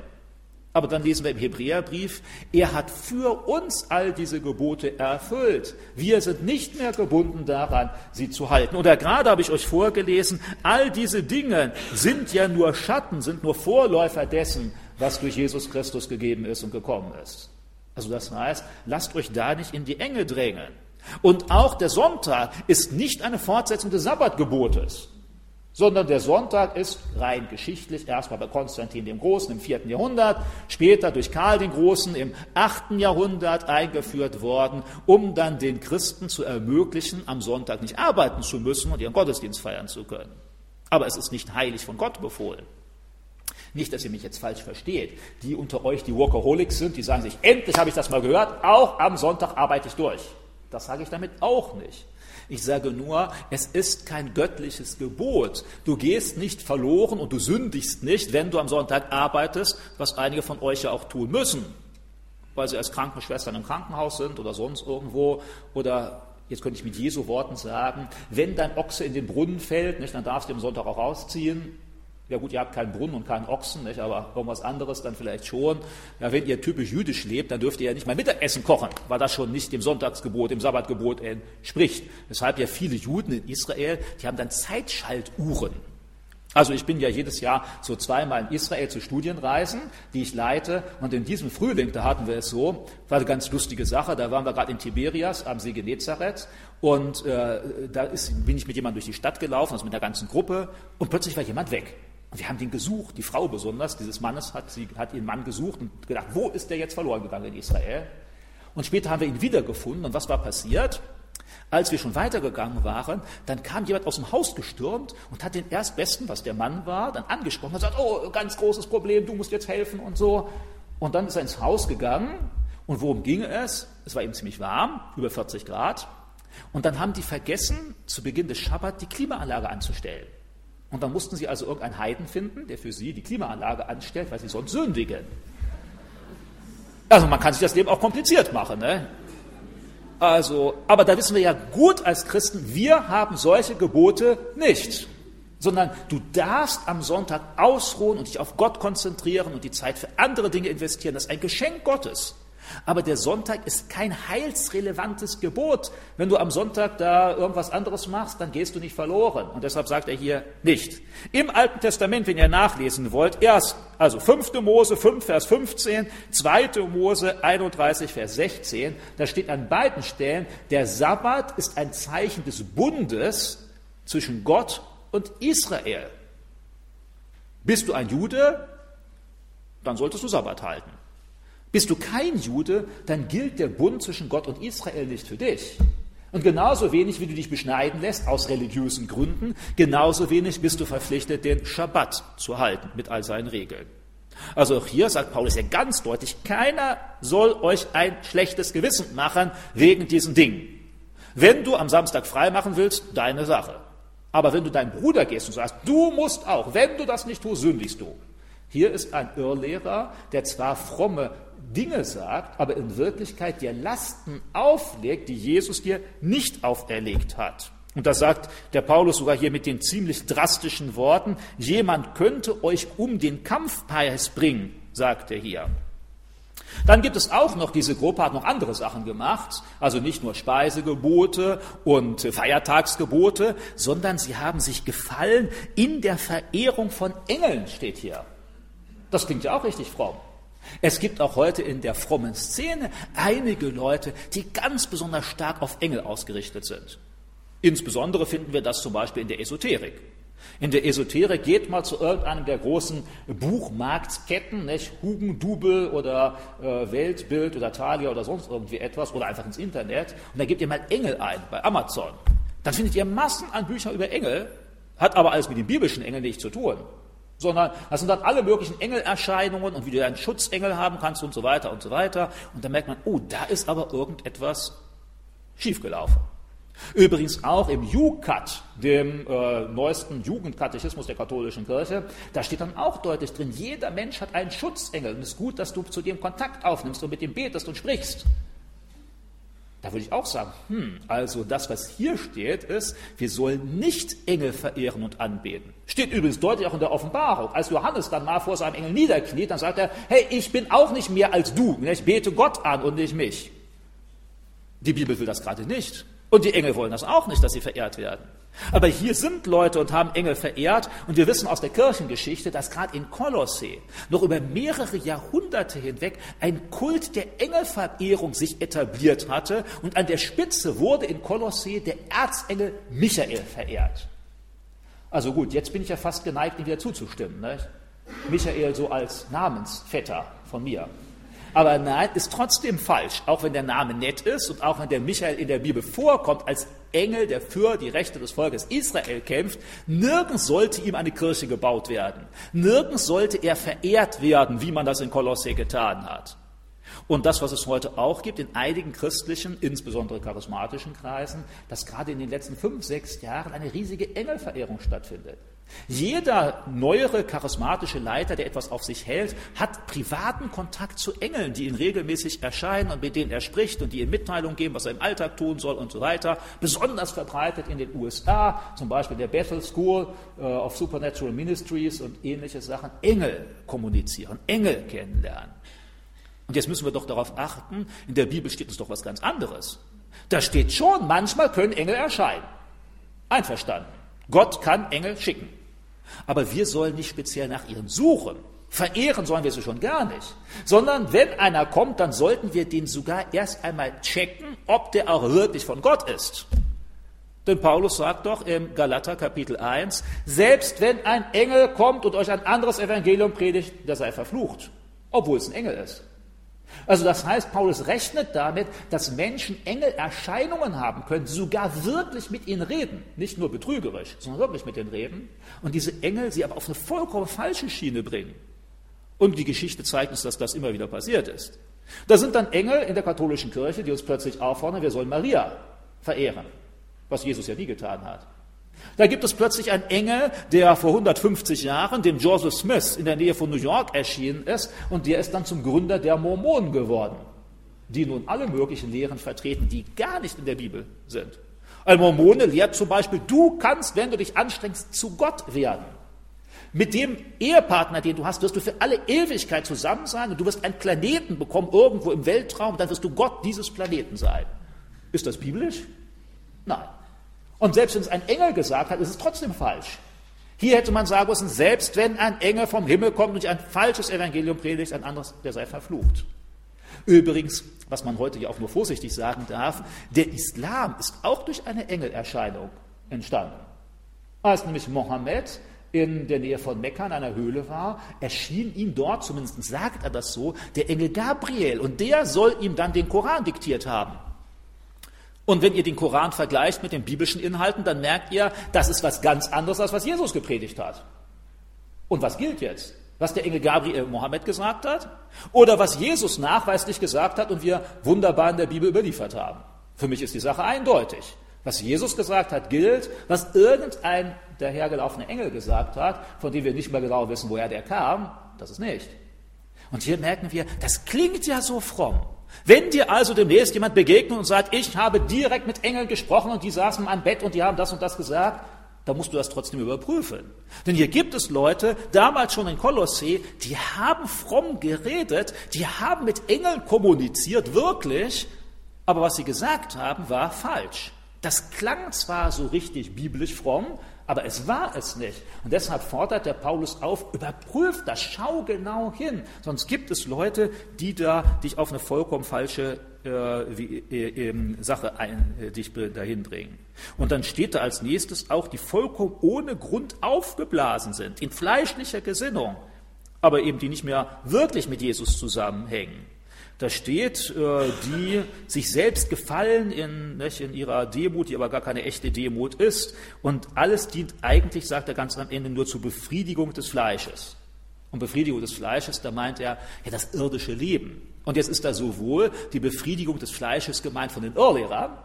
Aber dann lesen wir im Hebräerbrief, er hat für uns all diese Gebote erfüllt. Wir sind nicht mehr gebunden daran, sie zu halten. Oder gerade habe ich euch vorgelesen, all diese Dinge sind ja nur Schatten, sind nur Vorläufer dessen, was durch Jesus Christus gegeben ist und gekommen ist. Also das heißt, lasst euch da nicht in die Enge drängen. Und auch der Sonntag ist nicht eine Fortsetzung des Sabbatgebotes sondern der Sonntag ist rein geschichtlich erstmal bei Konstantin dem Großen im vierten Jahrhundert, später durch Karl den Großen im achten Jahrhundert eingeführt worden, um dann den Christen zu ermöglichen, am Sonntag nicht arbeiten zu müssen und ihren Gottesdienst feiern zu können. Aber es ist nicht heilig von Gott befohlen. Nicht, dass ihr mich jetzt falsch versteht. Die unter euch, die Workaholics sind, die sagen sich, endlich habe ich das mal gehört, auch am Sonntag arbeite ich durch. Das sage ich damit auch nicht. Ich sage nur, es ist kein göttliches Gebot. Du gehst nicht verloren und du sündigst nicht, wenn du am Sonntag arbeitest, was einige von euch ja auch tun müssen, weil sie als Krankenschwestern im Krankenhaus sind oder sonst irgendwo oder jetzt könnte ich mit Jesu Worten sagen, wenn dein Ochse in den Brunnen fällt, nicht, dann darfst du am Sonntag auch rausziehen. Ja gut, ihr habt keinen Brunnen und keinen Ochsen, nicht, aber irgendwas anderes dann vielleicht schon. Ja, wenn ihr typisch jüdisch lebt, dann dürft ihr ja nicht mal Mittagessen kochen, weil das schon nicht dem Sonntagsgebot, dem Sabbatgebot entspricht. Deshalb ja viele Juden in Israel, die haben dann Zeitschaltuhren. Also ich bin ja jedes Jahr so zweimal in Israel zu Studienreisen, die ich leite. Und in diesem Frühling, da hatten wir es so, war eine ganz lustige Sache. Da waren wir gerade in Tiberias am See Genezareth. Und äh, da ist, bin ich mit jemandem durch die Stadt gelaufen, also mit der ganzen Gruppe. Und plötzlich war jemand weg. Und wir haben den gesucht, die Frau besonders, dieses Mannes hat, sie, hat ihren Mann gesucht und gedacht, wo ist der jetzt verloren gegangen in Israel? Und später haben wir ihn wiedergefunden. Und was war passiert? Als wir schon weitergegangen waren, dann kam jemand aus dem Haus gestürmt und hat den Erstbesten, was der Mann war, dann angesprochen und gesagt, oh, ganz großes Problem, du musst jetzt helfen und so. Und dann ist er ins Haus gegangen und worum ging es? Es war eben ziemlich warm, über 40 Grad. Und dann haben die vergessen, zu Beginn des Schabbat die Klimaanlage anzustellen. Und dann mussten sie also irgendeinen Heiden finden, der für sie die Klimaanlage anstellt, weil sie sonst sündigen. Also man kann sich das Leben auch kompliziert machen. Ne? Also, aber da wissen wir ja gut als Christen, wir haben solche Gebote nicht, sondern du darfst am Sonntag ausruhen und dich auf Gott konzentrieren und die Zeit für andere Dinge investieren. Das ist ein Geschenk Gottes. Aber der Sonntag ist kein heilsrelevantes Gebot. Wenn du am Sonntag da irgendwas anderes machst, dann gehst du nicht verloren. Und deshalb sagt er hier nicht. Im Alten Testament, wenn ihr nachlesen wollt, erst, also 5. Mose 5, Vers 15, 2. Mose 31, Vers 16, da steht an beiden Stellen, der Sabbat ist ein Zeichen des Bundes zwischen Gott und Israel. Bist du ein Jude, dann solltest du Sabbat halten. Bist du kein Jude, dann gilt der Bund zwischen Gott und Israel nicht für dich. Und genauso wenig, wie du dich beschneiden lässt aus religiösen Gründen, genauso wenig bist du verpflichtet, den Schabbat zu halten mit all seinen Regeln. Also auch hier sagt Paulus ja ganz deutlich, keiner soll euch ein schlechtes Gewissen machen wegen diesen Dingen. Wenn du am Samstag frei machen willst, deine Sache. Aber wenn du deinem Bruder gehst und sagst, du musst auch, wenn du das nicht tust, sündigst du. Hier ist ein Irrlehrer, der zwar fromme Dinge sagt, aber in Wirklichkeit dir Lasten auflegt, die Jesus dir nicht auferlegt hat. Und da sagt der Paulus sogar hier mit den ziemlich drastischen Worten, jemand könnte euch um den Kampfpreis bringen, sagt er hier. Dann gibt es auch noch, diese Gruppe hat noch andere Sachen gemacht, also nicht nur Speisegebote und Feiertagsgebote, sondern sie haben sich gefallen in der Verehrung von Engeln, steht hier. Das klingt ja auch richtig fromm. Es gibt auch heute in der frommen Szene einige Leute, die ganz besonders stark auf Engel ausgerichtet sind. Insbesondere finden wir das zum Beispiel in der Esoterik. In der Esoterik geht mal zu irgendeinem der großen Buchmarktketten, nicht? Hugendubel oder äh, Weltbild oder Thalia oder sonst irgendwie etwas oder einfach ins Internet und da gebt ihr mal Engel ein bei Amazon. Dann findet ihr Massen an Büchern über Engel, hat aber alles mit den biblischen Engeln nichts zu tun sondern das sind dann alle möglichen Engelerscheinungen und wie du einen Schutzengel haben kannst und so weiter und so weiter. Und dann merkt man, oh, da ist aber irgendetwas schiefgelaufen. Übrigens auch im JUCAT, dem äh, neuesten Jugendkatechismus der katholischen Kirche, da steht dann auch deutlich drin, jeder Mensch hat einen Schutzengel und es ist gut, dass du zu dem Kontakt aufnimmst und mit ihm betest und sprichst. Da würde ich auch sagen, hm, also das, was hier steht, ist, wir sollen nicht Engel verehren und anbeten. Steht übrigens deutlich auch in der Offenbarung. Als Johannes dann mal vor seinem Engel niederkniet, dann sagt er, hey, ich bin auch nicht mehr als du, ich bete Gott an und nicht mich. Die Bibel will das gerade nicht. Und die Engel wollen das auch nicht, dass sie verehrt werden. Aber hier sind Leute und haben Engel verehrt und wir wissen aus der Kirchengeschichte, dass gerade in Kolossee noch über mehrere Jahrhunderte hinweg ein Kult der Engelverehrung sich etabliert hatte und an der Spitze wurde in Kolossee der Erzengel Michael verehrt. Also gut, jetzt bin ich ja fast geneigt, ihm wieder zuzustimmen. Ne? Michael so als Namensvetter von mir. Aber nein, ist trotzdem falsch, auch wenn der Name nett ist und auch wenn der Michael in der Bibel vorkommt als Engel, der für die Rechte des Volkes Israel kämpft. Nirgends sollte ihm eine Kirche gebaut werden. Nirgends sollte er verehrt werden, wie man das in Kolosse getan hat. Und das, was es heute auch gibt in einigen christlichen, insbesondere charismatischen Kreisen, dass gerade in den letzten fünf, sechs Jahren eine riesige Engelverehrung stattfindet. Jeder neuere charismatische Leiter, der etwas auf sich hält, hat privaten Kontakt zu Engeln, die ihn regelmäßig erscheinen und mit denen er spricht und die ihm Mitteilungen geben, was er im Alltag tun soll und so weiter. Besonders verbreitet in den USA, zum Beispiel der Bethel School äh, of Supernatural Ministries und ähnliche Sachen. Engel kommunizieren, Engel kennenlernen. Und jetzt müssen wir doch darauf achten, in der Bibel steht uns doch was ganz anderes. Da steht schon, manchmal können Engel erscheinen. Einverstanden. Gott kann Engel schicken. Aber wir sollen nicht speziell nach ihnen suchen. Verehren sollen wir sie schon gar nicht. Sondern wenn einer kommt, dann sollten wir den sogar erst einmal checken, ob der auch wirklich von Gott ist. Denn Paulus sagt doch im Galater Kapitel 1, selbst wenn ein Engel kommt und euch ein anderes Evangelium predigt, der sei verflucht, obwohl es ein Engel ist. Also das heißt, Paulus rechnet damit, dass Menschen Engelerscheinungen haben können, sogar wirklich mit ihnen reden. Nicht nur betrügerisch, sondern wirklich mit ihnen reden. Und diese Engel sie aber auf eine vollkommen falsche Schiene bringen. Und die Geschichte zeigt uns, dass das immer wieder passiert ist. Da sind dann Engel in der katholischen Kirche, die uns plötzlich auffordern, wir sollen Maria verehren, was Jesus ja nie getan hat. Da gibt es plötzlich einen Engel, der vor 150 Jahren dem Joseph Smith in der Nähe von New York erschienen ist und der ist dann zum Gründer der Mormonen geworden, die nun alle möglichen Lehren vertreten, die gar nicht in der Bibel sind. Ein Mormone lehrt zum Beispiel, du kannst, wenn du dich anstrengst, zu Gott werden. Mit dem Ehepartner, den du hast, wirst du für alle Ewigkeit zusammen sein und du wirst einen Planeten bekommen, irgendwo im Weltraum, dann wirst du Gott dieses Planeten sein. Ist das biblisch? Nein. Und selbst wenn es ein Engel gesagt hat, ist es trotzdem falsch. Hier hätte man sagen müssen, selbst wenn ein Engel vom Himmel kommt und ein falsches Evangelium predigt, ein anderes, der sei verflucht. Übrigens, was man heute ja auch nur vorsichtig sagen darf, der Islam ist auch durch eine Engelerscheinung entstanden. Als nämlich Mohammed in der Nähe von Mekka in einer Höhle war, erschien ihm dort, zumindest sagt er das so, der Engel Gabriel und der soll ihm dann den Koran diktiert haben. Und wenn ihr den Koran vergleicht mit den biblischen Inhalten, dann merkt ihr, das ist was ganz anderes, als was Jesus gepredigt hat. Und was gilt jetzt? Was der Engel Gabriel Mohammed gesagt hat? Oder was Jesus nachweislich gesagt hat und wir wunderbar in der Bibel überliefert haben? Für mich ist die Sache eindeutig. Was Jesus gesagt hat, gilt. Was irgendein dahergelaufener Engel gesagt hat, von dem wir nicht mehr genau wissen, woher der kam, das ist nicht. Und hier merken wir, das klingt ja so fromm. Wenn dir also demnächst jemand begegnet und sagt, ich habe direkt mit Engeln gesprochen und die saßen am Bett und die haben das und das gesagt, dann musst du das trotzdem überprüfen. Denn hier gibt es Leute, damals schon in Kolossee, die haben fromm geredet, die haben mit Engeln kommuniziert, wirklich, aber was sie gesagt haben, war falsch. Das klang zwar so richtig biblisch fromm, aber es war es nicht. Und deshalb fordert der Paulus auf, überprüf das, schau genau hin. Sonst gibt es Leute, die da dich auf eine vollkommen falsche äh, wie, äh, Sache ein, äh, dich dahin bringen. Und dann steht da als nächstes auch, die vollkommen ohne Grund aufgeblasen sind, in fleischlicher Gesinnung, aber eben die nicht mehr wirklich mit Jesus zusammenhängen. Da steht, äh, die sich selbst gefallen in, nicht, in ihrer Demut, die aber gar keine echte Demut ist. Und alles dient eigentlich, sagt er ganz am Ende, nur zur Befriedigung des Fleisches. Und Befriedigung des Fleisches, da meint er ja das irdische Leben. Und jetzt ist da sowohl die Befriedigung des Fleisches gemeint von den Irrlehrern,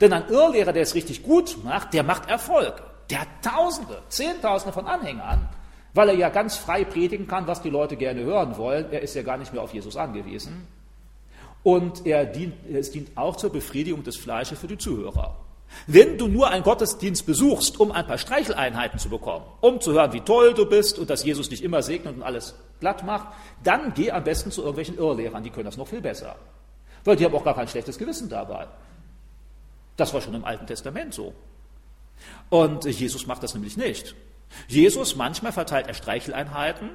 denn ein Irrlehrer, der es richtig gut macht, der macht Erfolg. Der hat Tausende, Zehntausende von Anhängern, weil er ja ganz frei predigen kann, was die Leute gerne hören wollen. Er ist ja gar nicht mehr auf Jesus angewiesen. Und er dient, es dient auch zur Befriedigung des Fleisches für die Zuhörer. Wenn du nur einen Gottesdienst besuchst, um ein paar Streicheleinheiten zu bekommen, um zu hören, wie toll du bist und dass Jesus dich immer segnet und alles glatt macht, dann geh am besten zu irgendwelchen Irrlehrern, die können das noch viel besser. Weil die haben auch gar kein schlechtes Gewissen dabei. Das war schon im Alten Testament so. Und Jesus macht das nämlich nicht. Jesus, manchmal verteilt er Streicheleinheiten,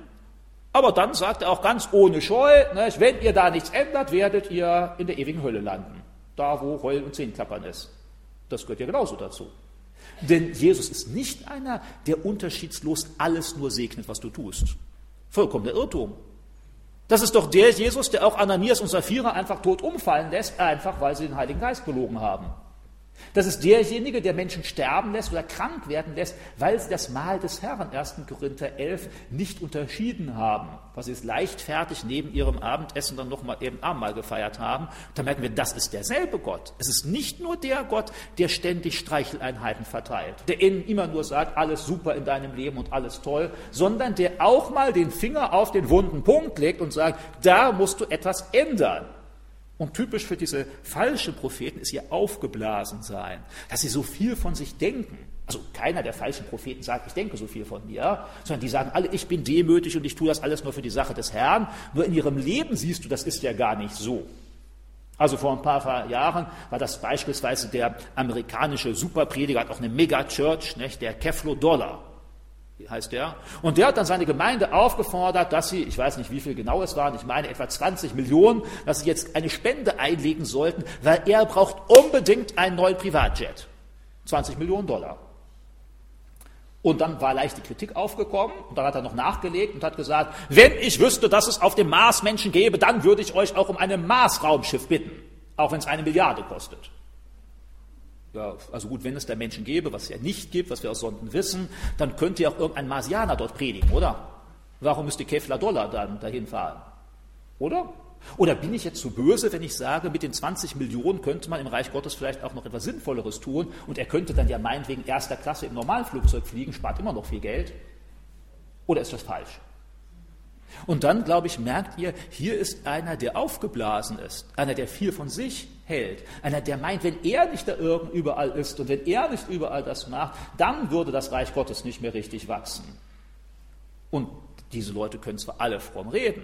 aber dann sagt er auch ganz ohne Scheu, ne, wenn ihr da nichts ändert, werdet ihr in der ewigen Hölle landen. Da, wo Heulen und Zehenklappern ist. Das gehört ja genauso dazu. Denn Jesus ist nicht einer, der unterschiedslos alles nur segnet, was du tust. Vollkommener Irrtum. Das ist doch der Jesus, der auch Ananias und Sapphira einfach tot umfallen lässt, einfach weil sie den Heiligen Geist belogen haben. Das ist derjenige, der Menschen sterben lässt oder krank werden lässt, weil sie das Mahl des Herrn, 1. Korinther 11, nicht unterschieden haben, was sie es leichtfertig neben ihrem Abendessen dann nochmal eben Abendmahl gefeiert haben. Da merken wir, das ist derselbe Gott. Es ist nicht nur der Gott, der ständig Streicheleinheiten verteilt, der ihnen immer nur sagt, alles super in deinem Leben und alles toll, sondern der auch mal den Finger auf den wunden Punkt legt und sagt, da musst du etwas ändern. Und typisch für diese falschen Propheten ist ihr aufgeblasen sein, dass sie so viel von sich denken. Also keiner der falschen Propheten sagt, ich denke so viel von mir, sondern die sagen alle, ich bin demütig und ich tue das alles nur für die Sache des Herrn. Nur in ihrem Leben siehst du, das ist ja gar nicht so. Also vor ein paar Jahren war das beispielsweise der amerikanische Superprediger, hat auch eine Mega-Church, der Keflo Dollar. Heißt der. Und der hat dann seine Gemeinde aufgefordert, dass sie, ich weiß nicht, wie viel genau es waren, ich meine etwa 20 Millionen, dass sie jetzt eine Spende einlegen sollten, weil er braucht unbedingt einen neuen Privatjet. 20 Millionen Dollar. Und dann war leicht die Kritik aufgekommen und dann hat er noch nachgelegt und hat gesagt, wenn ich wüsste, dass es auf dem Mars Menschen gäbe, dann würde ich euch auch um ein Mars-Raumschiff bitten, auch wenn es eine Milliarde kostet. Ja, also gut, wenn es da Menschen gäbe, was es ja nicht gibt, was wir aus Sonden wissen, dann könnte ja auch irgendein Marsianer dort predigen, oder? Warum müsste Kevlar Dollar dann dahin fahren? Oder? Oder bin ich jetzt zu böse, wenn ich sage, mit den 20 Millionen könnte man im Reich Gottes vielleicht auch noch etwas Sinnvolleres tun und er könnte dann ja meinetwegen erster Klasse im Normalflugzeug fliegen, spart immer noch viel Geld? Oder ist das falsch? Und dann, glaube ich, merkt ihr, hier ist einer, der aufgeblasen ist, einer, der viel von sich hält, einer, der meint, wenn er nicht da irgend überall ist und wenn er nicht überall das macht, dann würde das Reich Gottes nicht mehr richtig wachsen. Und diese Leute können zwar alle fromm reden,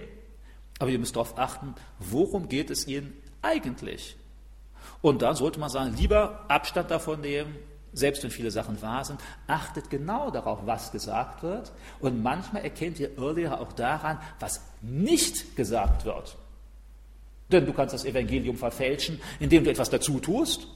aber ihr müsst darauf achten, worum geht es ihnen eigentlich? Und da sollte man sagen, lieber Abstand davon nehmen, selbst wenn viele Sachen wahr sind, achtet genau darauf, was gesagt wird. Und manchmal erkennt ihr Irrlehrer auch daran, was nicht gesagt wird. Denn du kannst das Evangelium verfälschen, indem du etwas dazu tust.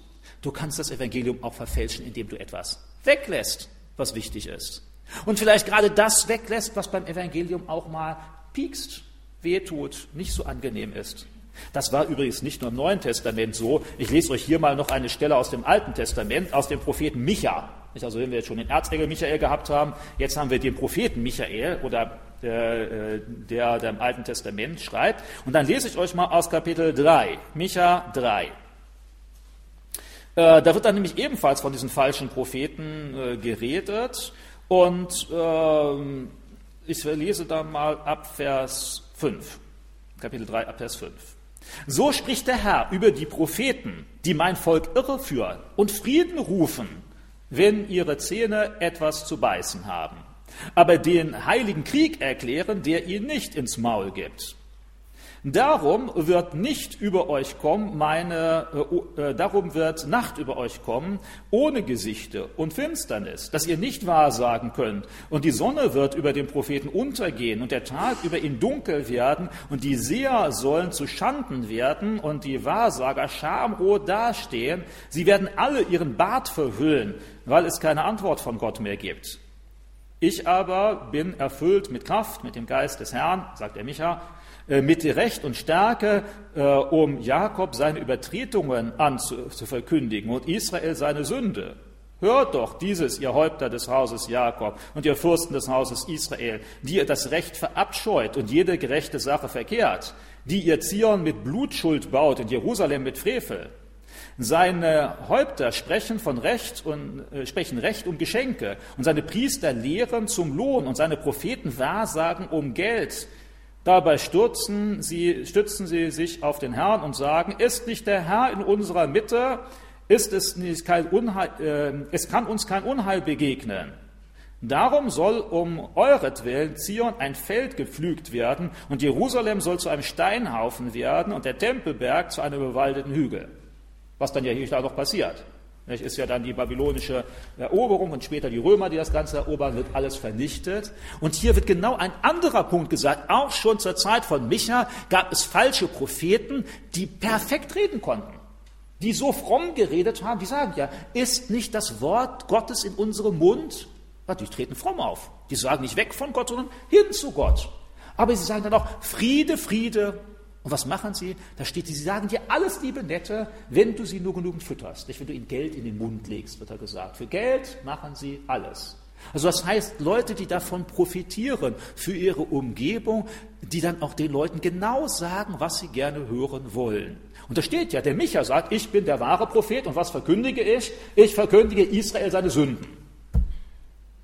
Du kannst das Evangelium auch verfälschen, indem du etwas weglässt, was wichtig ist. Und vielleicht gerade das weglässt, was beim Evangelium auch mal piekst wehtut, nicht so angenehm ist. Das war übrigens nicht nur im Neuen Testament so. Ich lese euch hier mal noch eine Stelle aus dem Alten Testament, aus dem Propheten Micha. Also wenn wir jetzt schon den Erzengel Michael gehabt haben, jetzt haben wir den Propheten Michael oder der, äh, der, der im Alten Testament schreibt. Und dann lese ich euch mal aus Kapitel 3, Micha 3. Äh, da wird dann nämlich ebenfalls von diesen falschen Propheten äh, geredet. Und ähm, ich lese da mal ab Vers 5. Kapitel 3, ab Vers 5. So spricht der Herr über die Propheten, die mein Volk irreführen und Frieden rufen, wenn ihre Zähne etwas zu beißen haben, aber den heiligen Krieg erklären, der ihnen nicht ins Maul gibt. Darum wird nicht über euch kommen, meine, äh, äh, darum wird Nacht über euch kommen, ohne Gesichte und Finsternis, dass ihr nicht wahrsagen könnt. Und die Sonne wird über den Propheten untergehen und der Tag über ihn dunkel werden und die Seher sollen zu Schanden werden und die Wahrsager schamrot dastehen. Sie werden alle ihren Bart verhüllen, weil es keine Antwort von Gott mehr gibt. Ich aber bin erfüllt mit Kraft, mit dem Geist des Herrn, sagt er Micha, mit Recht und Stärke, äh, um Jakob seine Übertretungen anzuverkündigen und Israel seine Sünde. Hört doch dieses, ihr Häupter des Hauses Jakob und ihr Fürsten des Hauses Israel, die ihr das Recht verabscheut und jede gerechte Sache verkehrt, die ihr Zion mit Blutschuld baut und Jerusalem mit Frevel. Seine Häupter sprechen von Recht und äh, sprechen Recht und Geschenke und seine Priester lehren zum Lohn und seine Propheten wahrsagen um Geld. Dabei stürzen sie, stützen sie sich auf den Herrn und sagen, ist nicht der Herr in unserer Mitte, ist es, nicht kein Unheil, äh, es kann uns kein Unheil begegnen. Darum soll um euretwillen Zion ein Feld gepflügt werden und Jerusalem soll zu einem Steinhaufen werden und der Tempelberg zu einem bewaldeten Hügel. Was dann ja hier noch passiert. Nicht, ist ja dann die babylonische Eroberung und später die Römer, die das Ganze erobern, wird alles vernichtet. Und hier wird genau ein anderer Punkt gesagt. Auch schon zur Zeit von Micha gab es falsche Propheten, die perfekt reden konnten. Die so fromm geredet haben, die sagen ja, ist nicht das Wort Gottes in unserem Mund? Ja, die treten fromm auf. Die sagen nicht weg von Gott, sondern hin zu Gott. Aber sie sagen dann auch Friede, Friede, und was machen sie? Da steht, sie sagen dir alles, liebe Nette, wenn du sie nur genügend fütterst. Nicht, wenn du ihnen Geld in den Mund legst, wird da gesagt. Für Geld machen sie alles. Also das heißt, Leute, die davon profitieren für ihre Umgebung, die dann auch den Leuten genau sagen, was sie gerne hören wollen. Und da steht ja, der Micha sagt, ich bin der wahre Prophet und was verkündige ich? Ich verkündige Israel seine Sünden.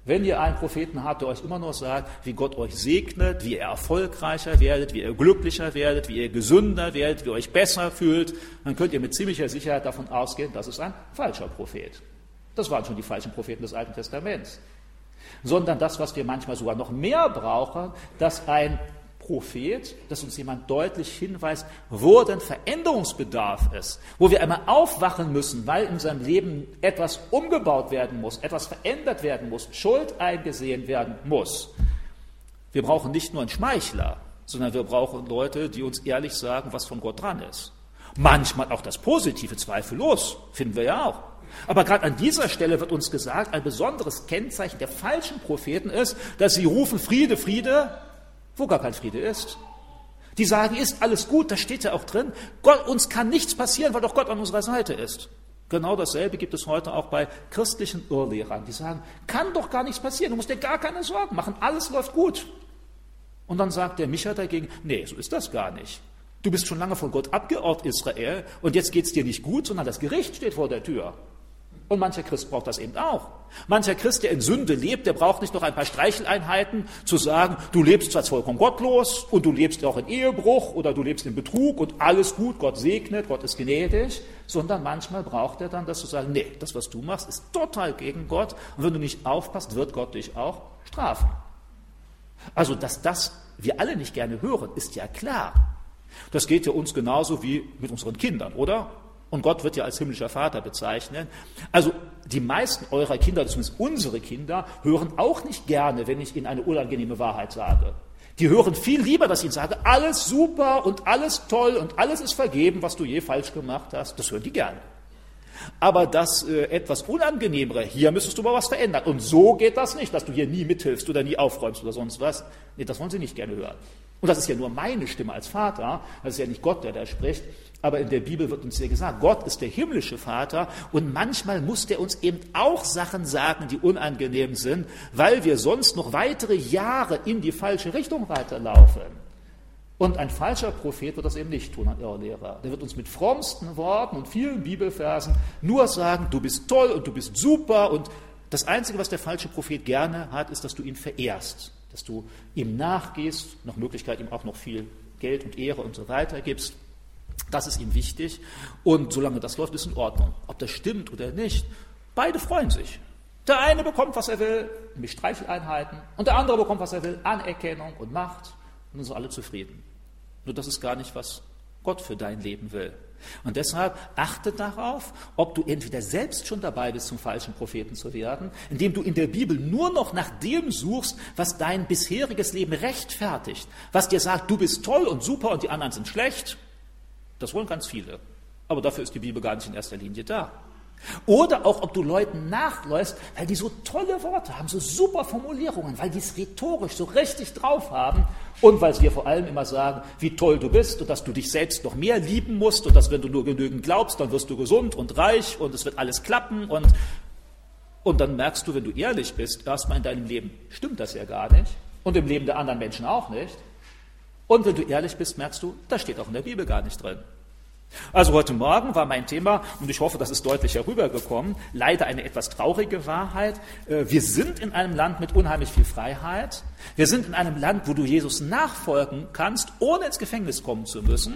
Wenn ihr einen Propheten habt, der euch immer noch sagt, wie Gott euch segnet, wie ihr erfolgreicher werdet, wie ihr glücklicher werdet, wie ihr gesünder werdet, wie ihr euch besser fühlt, dann könnt ihr mit ziemlicher Sicherheit davon ausgehen, das ist ein falscher Prophet. Das waren schon die falschen Propheten des Alten Testaments. Sondern das, was wir manchmal sogar noch mehr brauchen, dass ein Prophet, dass uns jemand deutlich hinweist, wo denn Veränderungsbedarf ist, wo wir einmal aufwachen müssen, weil in seinem Leben etwas umgebaut werden muss, etwas verändert werden muss, Schuld eingesehen werden muss. Wir brauchen nicht nur einen Schmeichler, sondern wir brauchen Leute, die uns ehrlich sagen, was von Gott dran ist. Manchmal auch das Positive, zweifellos, finden wir ja auch. Aber gerade an dieser Stelle wird uns gesagt, ein besonderes Kennzeichen der falschen Propheten ist, dass sie rufen Friede, Friede, wo gar kein Friede ist. Die sagen, ist alles gut, das steht ja auch drin. Gott, uns kann nichts passieren, weil doch Gott an unserer Seite ist. Genau dasselbe gibt es heute auch bei christlichen Irrlehrern, die sagen, kann doch gar nichts passieren, du musst dir gar keine Sorgen machen, alles läuft gut. Und dann sagt der Micha dagegen, nee, so ist das gar nicht. Du bist schon lange von Gott abgeortet, Israel, und jetzt geht es dir nicht gut, sondern das Gericht steht vor der Tür. Und mancher Christ braucht das eben auch. Mancher Christ, der in Sünde lebt, der braucht nicht noch ein paar Streicheleinheiten, zu sagen, du lebst zwar vollkommen gottlos und du lebst auch in Ehebruch oder du lebst in Betrug und alles gut, Gott segnet, Gott ist gnädig, sondern manchmal braucht er dann das zu sagen, nee, das, was du machst, ist total gegen Gott und wenn du nicht aufpasst, wird Gott dich auch strafen. Also, dass das wir alle nicht gerne hören, ist ja klar. Das geht ja uns genauso wie mit unseren Kindern, oder? Und Gott wird ja als himmlischer Vater bezeichnen. Also die meisten eurer Kinder, zumindest unsere Kinder, hören auch nicht gerne, wenn ich ihnen eine unangenehme Wahrheit sage. Die hören viel lieber, dass ich ihnen sage, alles super und alles toll und alles ist vergeben, was du je falsch gemacht hast. Das hören die gerne. Aber das äh, etwas Unangenehmere, hier müsstest du mal was verändern. Und so geht das nicht, dass du hier nie mithilfst oder nie aufräumst oder sonst was. Nee, das wollen sie nicht gerne hören. Und das ist ja nur meine Stimme als Vater, das ist ja nicht Gott, der da spricht. Aber in der Bibel wird uns ja gesagt, Gott ist der himmlische Vater und manchmal muss der uns eben auch Sachen sagen, die unangenehm sind, weil wir sonst noch weitere Jahre in die falsche Richtung weiterlaufen. Und ein falscher Prophet wird das eben nicht tun, ein Irrlehrer. Der wird uns mit frommsten Worten und vielen Bibelversen nur sagen, du bist toll und du bist super. Und das Einzige, was der falsche Prophet gerne hat, ist, dass du ihn verehrst, dass du ihm nachgehst, nach Möglichkeit ihm auch noch viel Geld und Ehre und so weiter gibst. Das ist ihm wichtig. Und solange das läuft, ist in Ordnung. Ob das stimmt oder nicht, beide freuen sich. Der eine bekommt, was er will, nämlich Streicheleinheiten, und der andere bekommt, was er will, Anerkennung und Macht. Und dann sind alle zufrieden. Nur das ist gar nicht, was Gott für dein Leben will. Und deshalb achte darauf, ob du entweder selbst schon dabei bist, zum falschen Propheten zu werden, indem du in der Bibel nur noch nach dem suchst, was dein bisheriges Leben rechtfertigt, was dir sagt, du bist toll und super und die anderen sind schlecht, das wollen ganz viele. Aber dafür ist die Bibel gar nicht in erster Linie da. Oder auch, ob du Leuten nachläufst, weil die so tolle Worte haben, so super Formulierungen, weil die es rhetorisch so richtig drauf haben und weil sie dir vor allem immer sagen, wie toll du bist und dass du dich selbst noch mehr lieben musst und dass wenn du nur genügend glaubst, dann wirst du gesund und reich und es wird alles klappen und, und dann merkst du, wenn du ehrlich bist, erstmal in deinem Leben stimmt das ja gar nicht und im Leben der anderen Menschen auch nicht. Und wenn du ehrlich bist, merkst du, das steht auch in der Bibel gar nicht drin. Also heute Morgen war mein Thema, und ich hoffe, das ist deutlich herübergekommen, leider eine etwas traurige Wahrheit. Äh, wir sind in einem Land mit unheimlich viel Freiheit. Wir sind in einem Land, wo du Jesus nachfolgen kannst, ohne ins Gefängnis kommen zu müssen.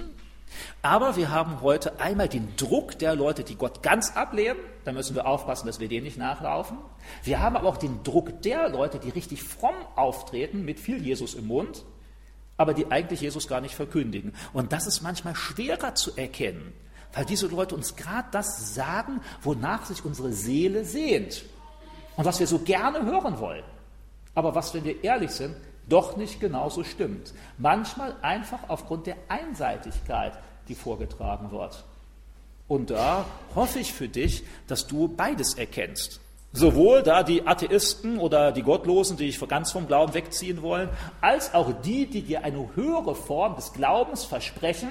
Aber wir haben heute einmal den Druck der Leute, die Gott ganz ablehnen. Da müssen wir aufpassen, dass wir dem nicht nachlaufen. Wir haben aber auch den Druck der Leute, die richtig fromm auftreten, mit viel Jesus im Mund aber die eigentlich Jesus gar nicht verkündigen. Und das ist manchmal schwerer zu erkennen, weil diese Leute uns gerade das sagen, wonach sich unsere Seele sehnt und was wir so gerne hören wollen. Aber was, wenn wir ehrlich sind, doch nicht genauso stimmt. Manchmal einfach aufgrund der Einseitigkeit, die vorgetragen wird. Und da hoffe ich für dich, dass du beides erkennst. Sowohl da die Atheisten oder die Gottlosen, die dich ganz vom Glauben wegziehen wollen, als auch die, die dir eine höhere Form des Glaubens versprechen,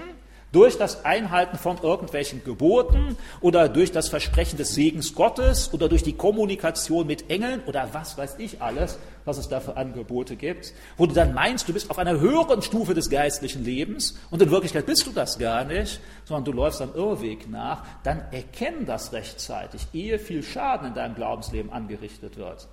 durch das Einhalten von irgendwelchen Geboten oder durch das Versprechen des Segens Gottes oder durch die Kommunikation mit Engeln oder was weiß ich alles, was es da für Angebote gibt, wo du dann meinst, du bist auf einer höheren Stufe des geistlichen Lebens und in Wirklichkeit bist du das gar nicht, sondern du läufst am Irrweg nach, dann erkenn das rechtzeitig, ehe viel Schaden in deinem Glaubensleben angerichtet wird.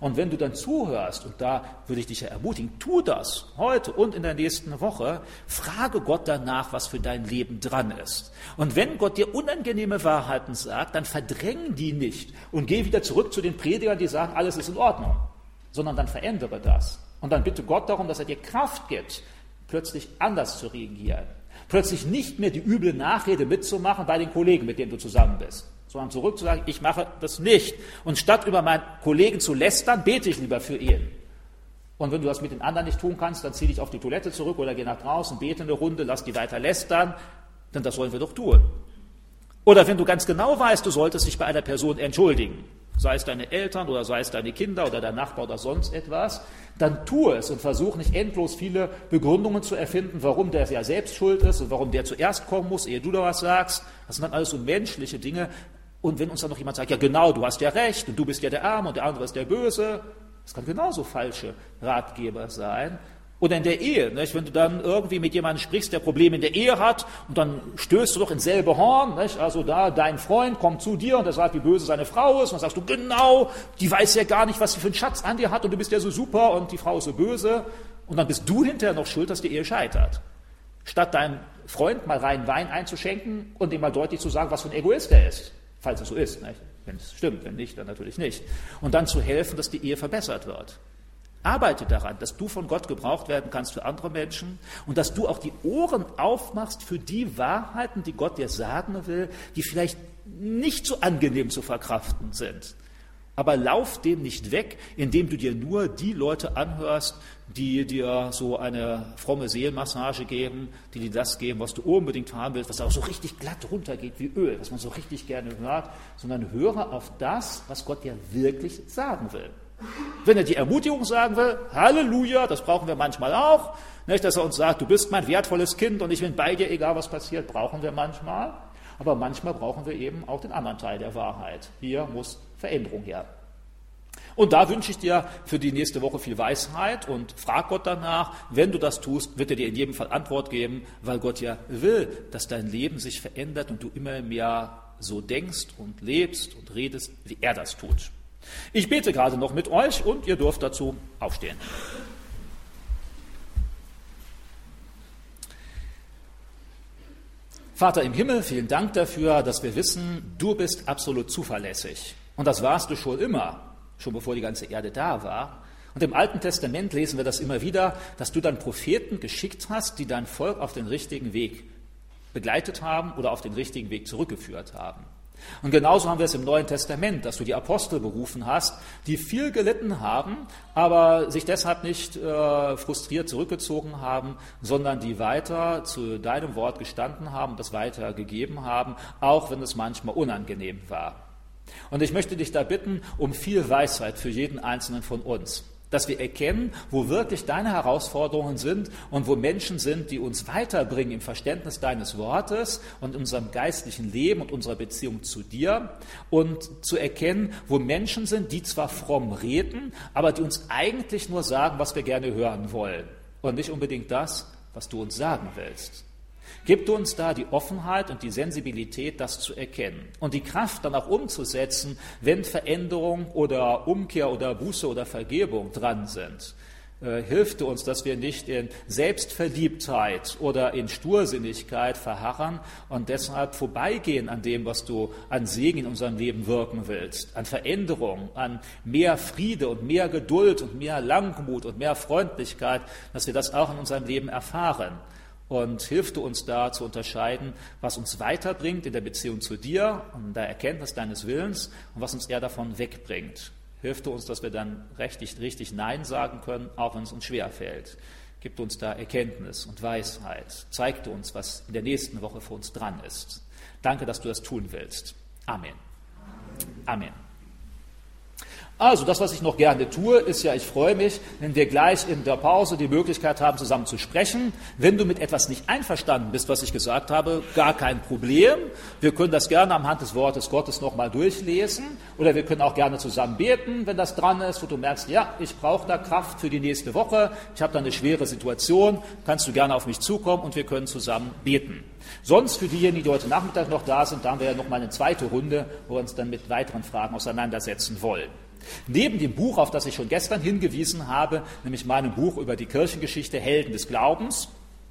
Und wenn du dann zuhörst, und da würde ich dich ja ermutigen, tu das heute und in der nächsten Woche, frage Gott danach, was für dein Leben dran ist. Und wenn Gott dir unangenehme Wahrheiten sagt, dann verdräng die nicht und geh wieder zurück zu den Predigern, die sagen, alles ist in Ordnung, sondern dann verändere das. Und dann bitte Gott darum, dass er dir Kraft gibt, plötzlich anders zu reagieren. Plötzlich nicht mehr die üble Nachrede mitzumachen bei den Kollegen, mit denen du zusammen bist, sondern zurückzusagen, ich mache das nicht. Und statt über meinen Kollegen zu lästern, bete ich lieber für ihn. Und wenn du das mit den anderen nicht tun kannst, dann zieh dich auf die Toilette zurück oder geh nach draußen, bete eine Runde, lass die weiter lästern, denn das sollen wir doch tun. Oder wenn du ganz genau weißt, du solltest dich bei einer Person entschuldigen, sei es deine Eltern oder sei es deine Kinder oder dein Nachbar oder sonst etwas, dann tu es und versuch nicht endlos viele Begründungen zu erfinden, warum der ja selbst schuld ist und warum der zuerst kommen muss, ehe du da was sagst. Das sind dann alles so menschliche Dinge. Und wenn uns dann noch jemand sagt, ja genau, du hast ja recht und du bist ja der Arme und der andere ist der Böse, das kann genauso falsche Ratgeber sein. Oder in der Ehe, nicht? wenn du dann irgendwie mit jemandem sprichst, der Probleme in der Ehe hat, und dann stößt du doch ins selbe Horn, nicht? also da dein Freund kommt zu dir und er sagt, wie böse seine Frau ist, und dann sagst du, genau, die weiß ja gar nicht, was sie für einen Schatz an dir hat, und du bist ja so super, und die Frau ist so böse, und dann bist du hinterher noch schuld, dass die Ehe scheitert. Statt deinem Freund mal rein Wein einzuschenken und ihm mal deutlich zu sagen, was für ein Egoist er ist, falls es so ist. Nicht? wenn es stimmt, wenn nicht, dann natürlich nicht. Und dann zu helfen, dass die Ehe verbessert wird. Arbeite daran, dass du von Gott gebraucht werden kannst für andere Menschen und dass du auch die Ohren aufmachst für die Wahrheiten, die Gott dir sagen will, die vielleicht nicht so angenehm zu verkraften sind. Aber lauf dem nicht weg, indem du dir nur die Leute anhörst, die dir so eine fromme Seelenmassage geben, die dir das geben, was du unbedingt haben willst, was auch so richtig glatt runtergeht wie Öl, was man so richtig gerne hört, sondern höre auf das, was Gott dir wirklich sagen will. Wenn er die Ermutigung sagen will, Halleluja, das brauchen wir manchmal auch, nicht, dass er uns sagt, du bist mein wertvolles Kind und ich bin bei dir, egal was passiert, brauchen wir manchmal. Aber manchmal brauchen wir eben auch den anderen Teil der Wahrheit. Hier muss Veränderung her. Und da wünsche ich dir für die nächste Woche viel Weisheit und frag Gott danach. Wenn du das tust, wird er dir in jedem Fall Antwort geben, weil Gott ja will, dass dein Leben sich verändert und du immer mehr so denkst und lebst und redest, wie er das tut. Ich bete gerade noch mit euch und ihr dürft dazu aufstehen. Vater im Himmel, vielen Dank dafür, dass wir wissen, du bist absolut zuverlässig. Und das warst du schon immer, schon bevor die ganze Erde da war. Und im Alten Testament lesen wir das immer wieder, dass du dann Propheten geschickt hast, die dein Volk auf den richtigen Weg begleitet haben oder auf den richtigen Weg zurückgeführt haben. Und genauso haben wir es im Neuen Testament, dass du die Apostel berufen hast, die viel gelitten haben, aber sich deshalb nicht äh, frustriert zurückgezogen haben, sondern die weiter zu deinem Wort gestanden haben, das weitergegeben haben, auch wenn es manchmal unangenehm war. Und ich möchte dich da bitten um viel Weisheit für jeden einzelnen von uns dass wir erkennen, wo wirklich deine Herausforderungen sind und wo Menschen sind, die uns weiterbringen im Verständnis deines Wortes und in unserem geistlichen Leben und unserer Beziehung zu dir und zu erkennen, wo Menschen sind, die zwar fromm reden, aber die uns eigentlich nur sagen, was wir gerne hören wollen und nicht unbedingt das, was du uns sagen willst. Gib uns da die Offenheit und die Sensibilität, das zu erkennen und die Kraft dann auch umzusetzen, wenn Veränderung oder Umkehr oder Buße oder Vergebung dran sind. Äh, hilf du uns, dass wir nicht in Selbstverliebtheit oder in Stursinnigkeit verharren und deshalb vorbeigehen an dem, was du an Segen in unserem Leben wirken willst, an Veränderung, an mehr Friede und mehr Geduld und mehr Langmut und mehr Freundlichkeit, dass wir das auch in unserem Leben erfahren und hilf du uns da zu unterscheiden, was uns weiterbringt in der Beziehung zu dir und der Erkenntnis deines Willens und was uns eher davon wegbringt. Hilf du uns, dass wir dann richtig, richtig Nein sagen können, auch wenn es uns schwer fällt. Gib uns da Erkenntnis und Weisheit. Zeig du uns, was in der nächsten Woche für uns dran ist. Danke, dass du das tun willst. Amen. Amen. Also das, was ich noch gerne tue, ist ja, ich freue mich, wenn wir gleich in der Pause die Möglichkeit haben, zusammen zu sprechen. Wenn du mit etwas nicht einverstanden bist, was ich gesagt habe, gar kein Problem. Wir können das gerne am Hand des Wortes Gottes nochmal durchlesen oder wir können auch gerne zusammen beten, wenn das dran ist, wo du merkst, ja, ich brauche da Kraft für die nächste Woche, ich habe da eine schwere Situation, kannst du gerne auf mich zukommen und wir können zusammen beten. Sonst für diejenigen, die heute Nachmittag noch da sind, da haben wir ja noch mal eine zweite Runde, wo wir uns dann mit weiteren Fragen auseinandersetzen wollen. Neben dem Buch, auf das ich schon gestern hingewiesen habe, nämlich meinem Buch über die Kirchengeschichte Helden des Glaubens,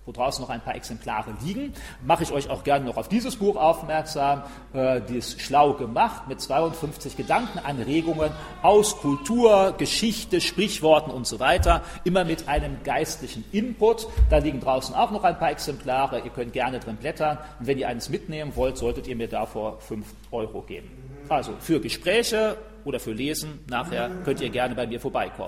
wo draußen noch ein paar Exemplare liegen. Mache ich euch auch gerne noch auf dieses Buch aufmerksam. Äh, die ist schlau gemacht mit 52 Gedankenanregungen aus Kultur, Geschichte, Sprichworten und so weiter. Immer mit einem geistlichen Input. Da liegen draußen auch noch ein paar Exemplare. Ihr könnt gerne drin blättern. Und wenn ihr eines mitnehmen wollt, solltet ihr mir davor 5 Euro geben. Also für Gespräche oder für Lesen nachher könnt ihr gerne bei mir vorbeikommen.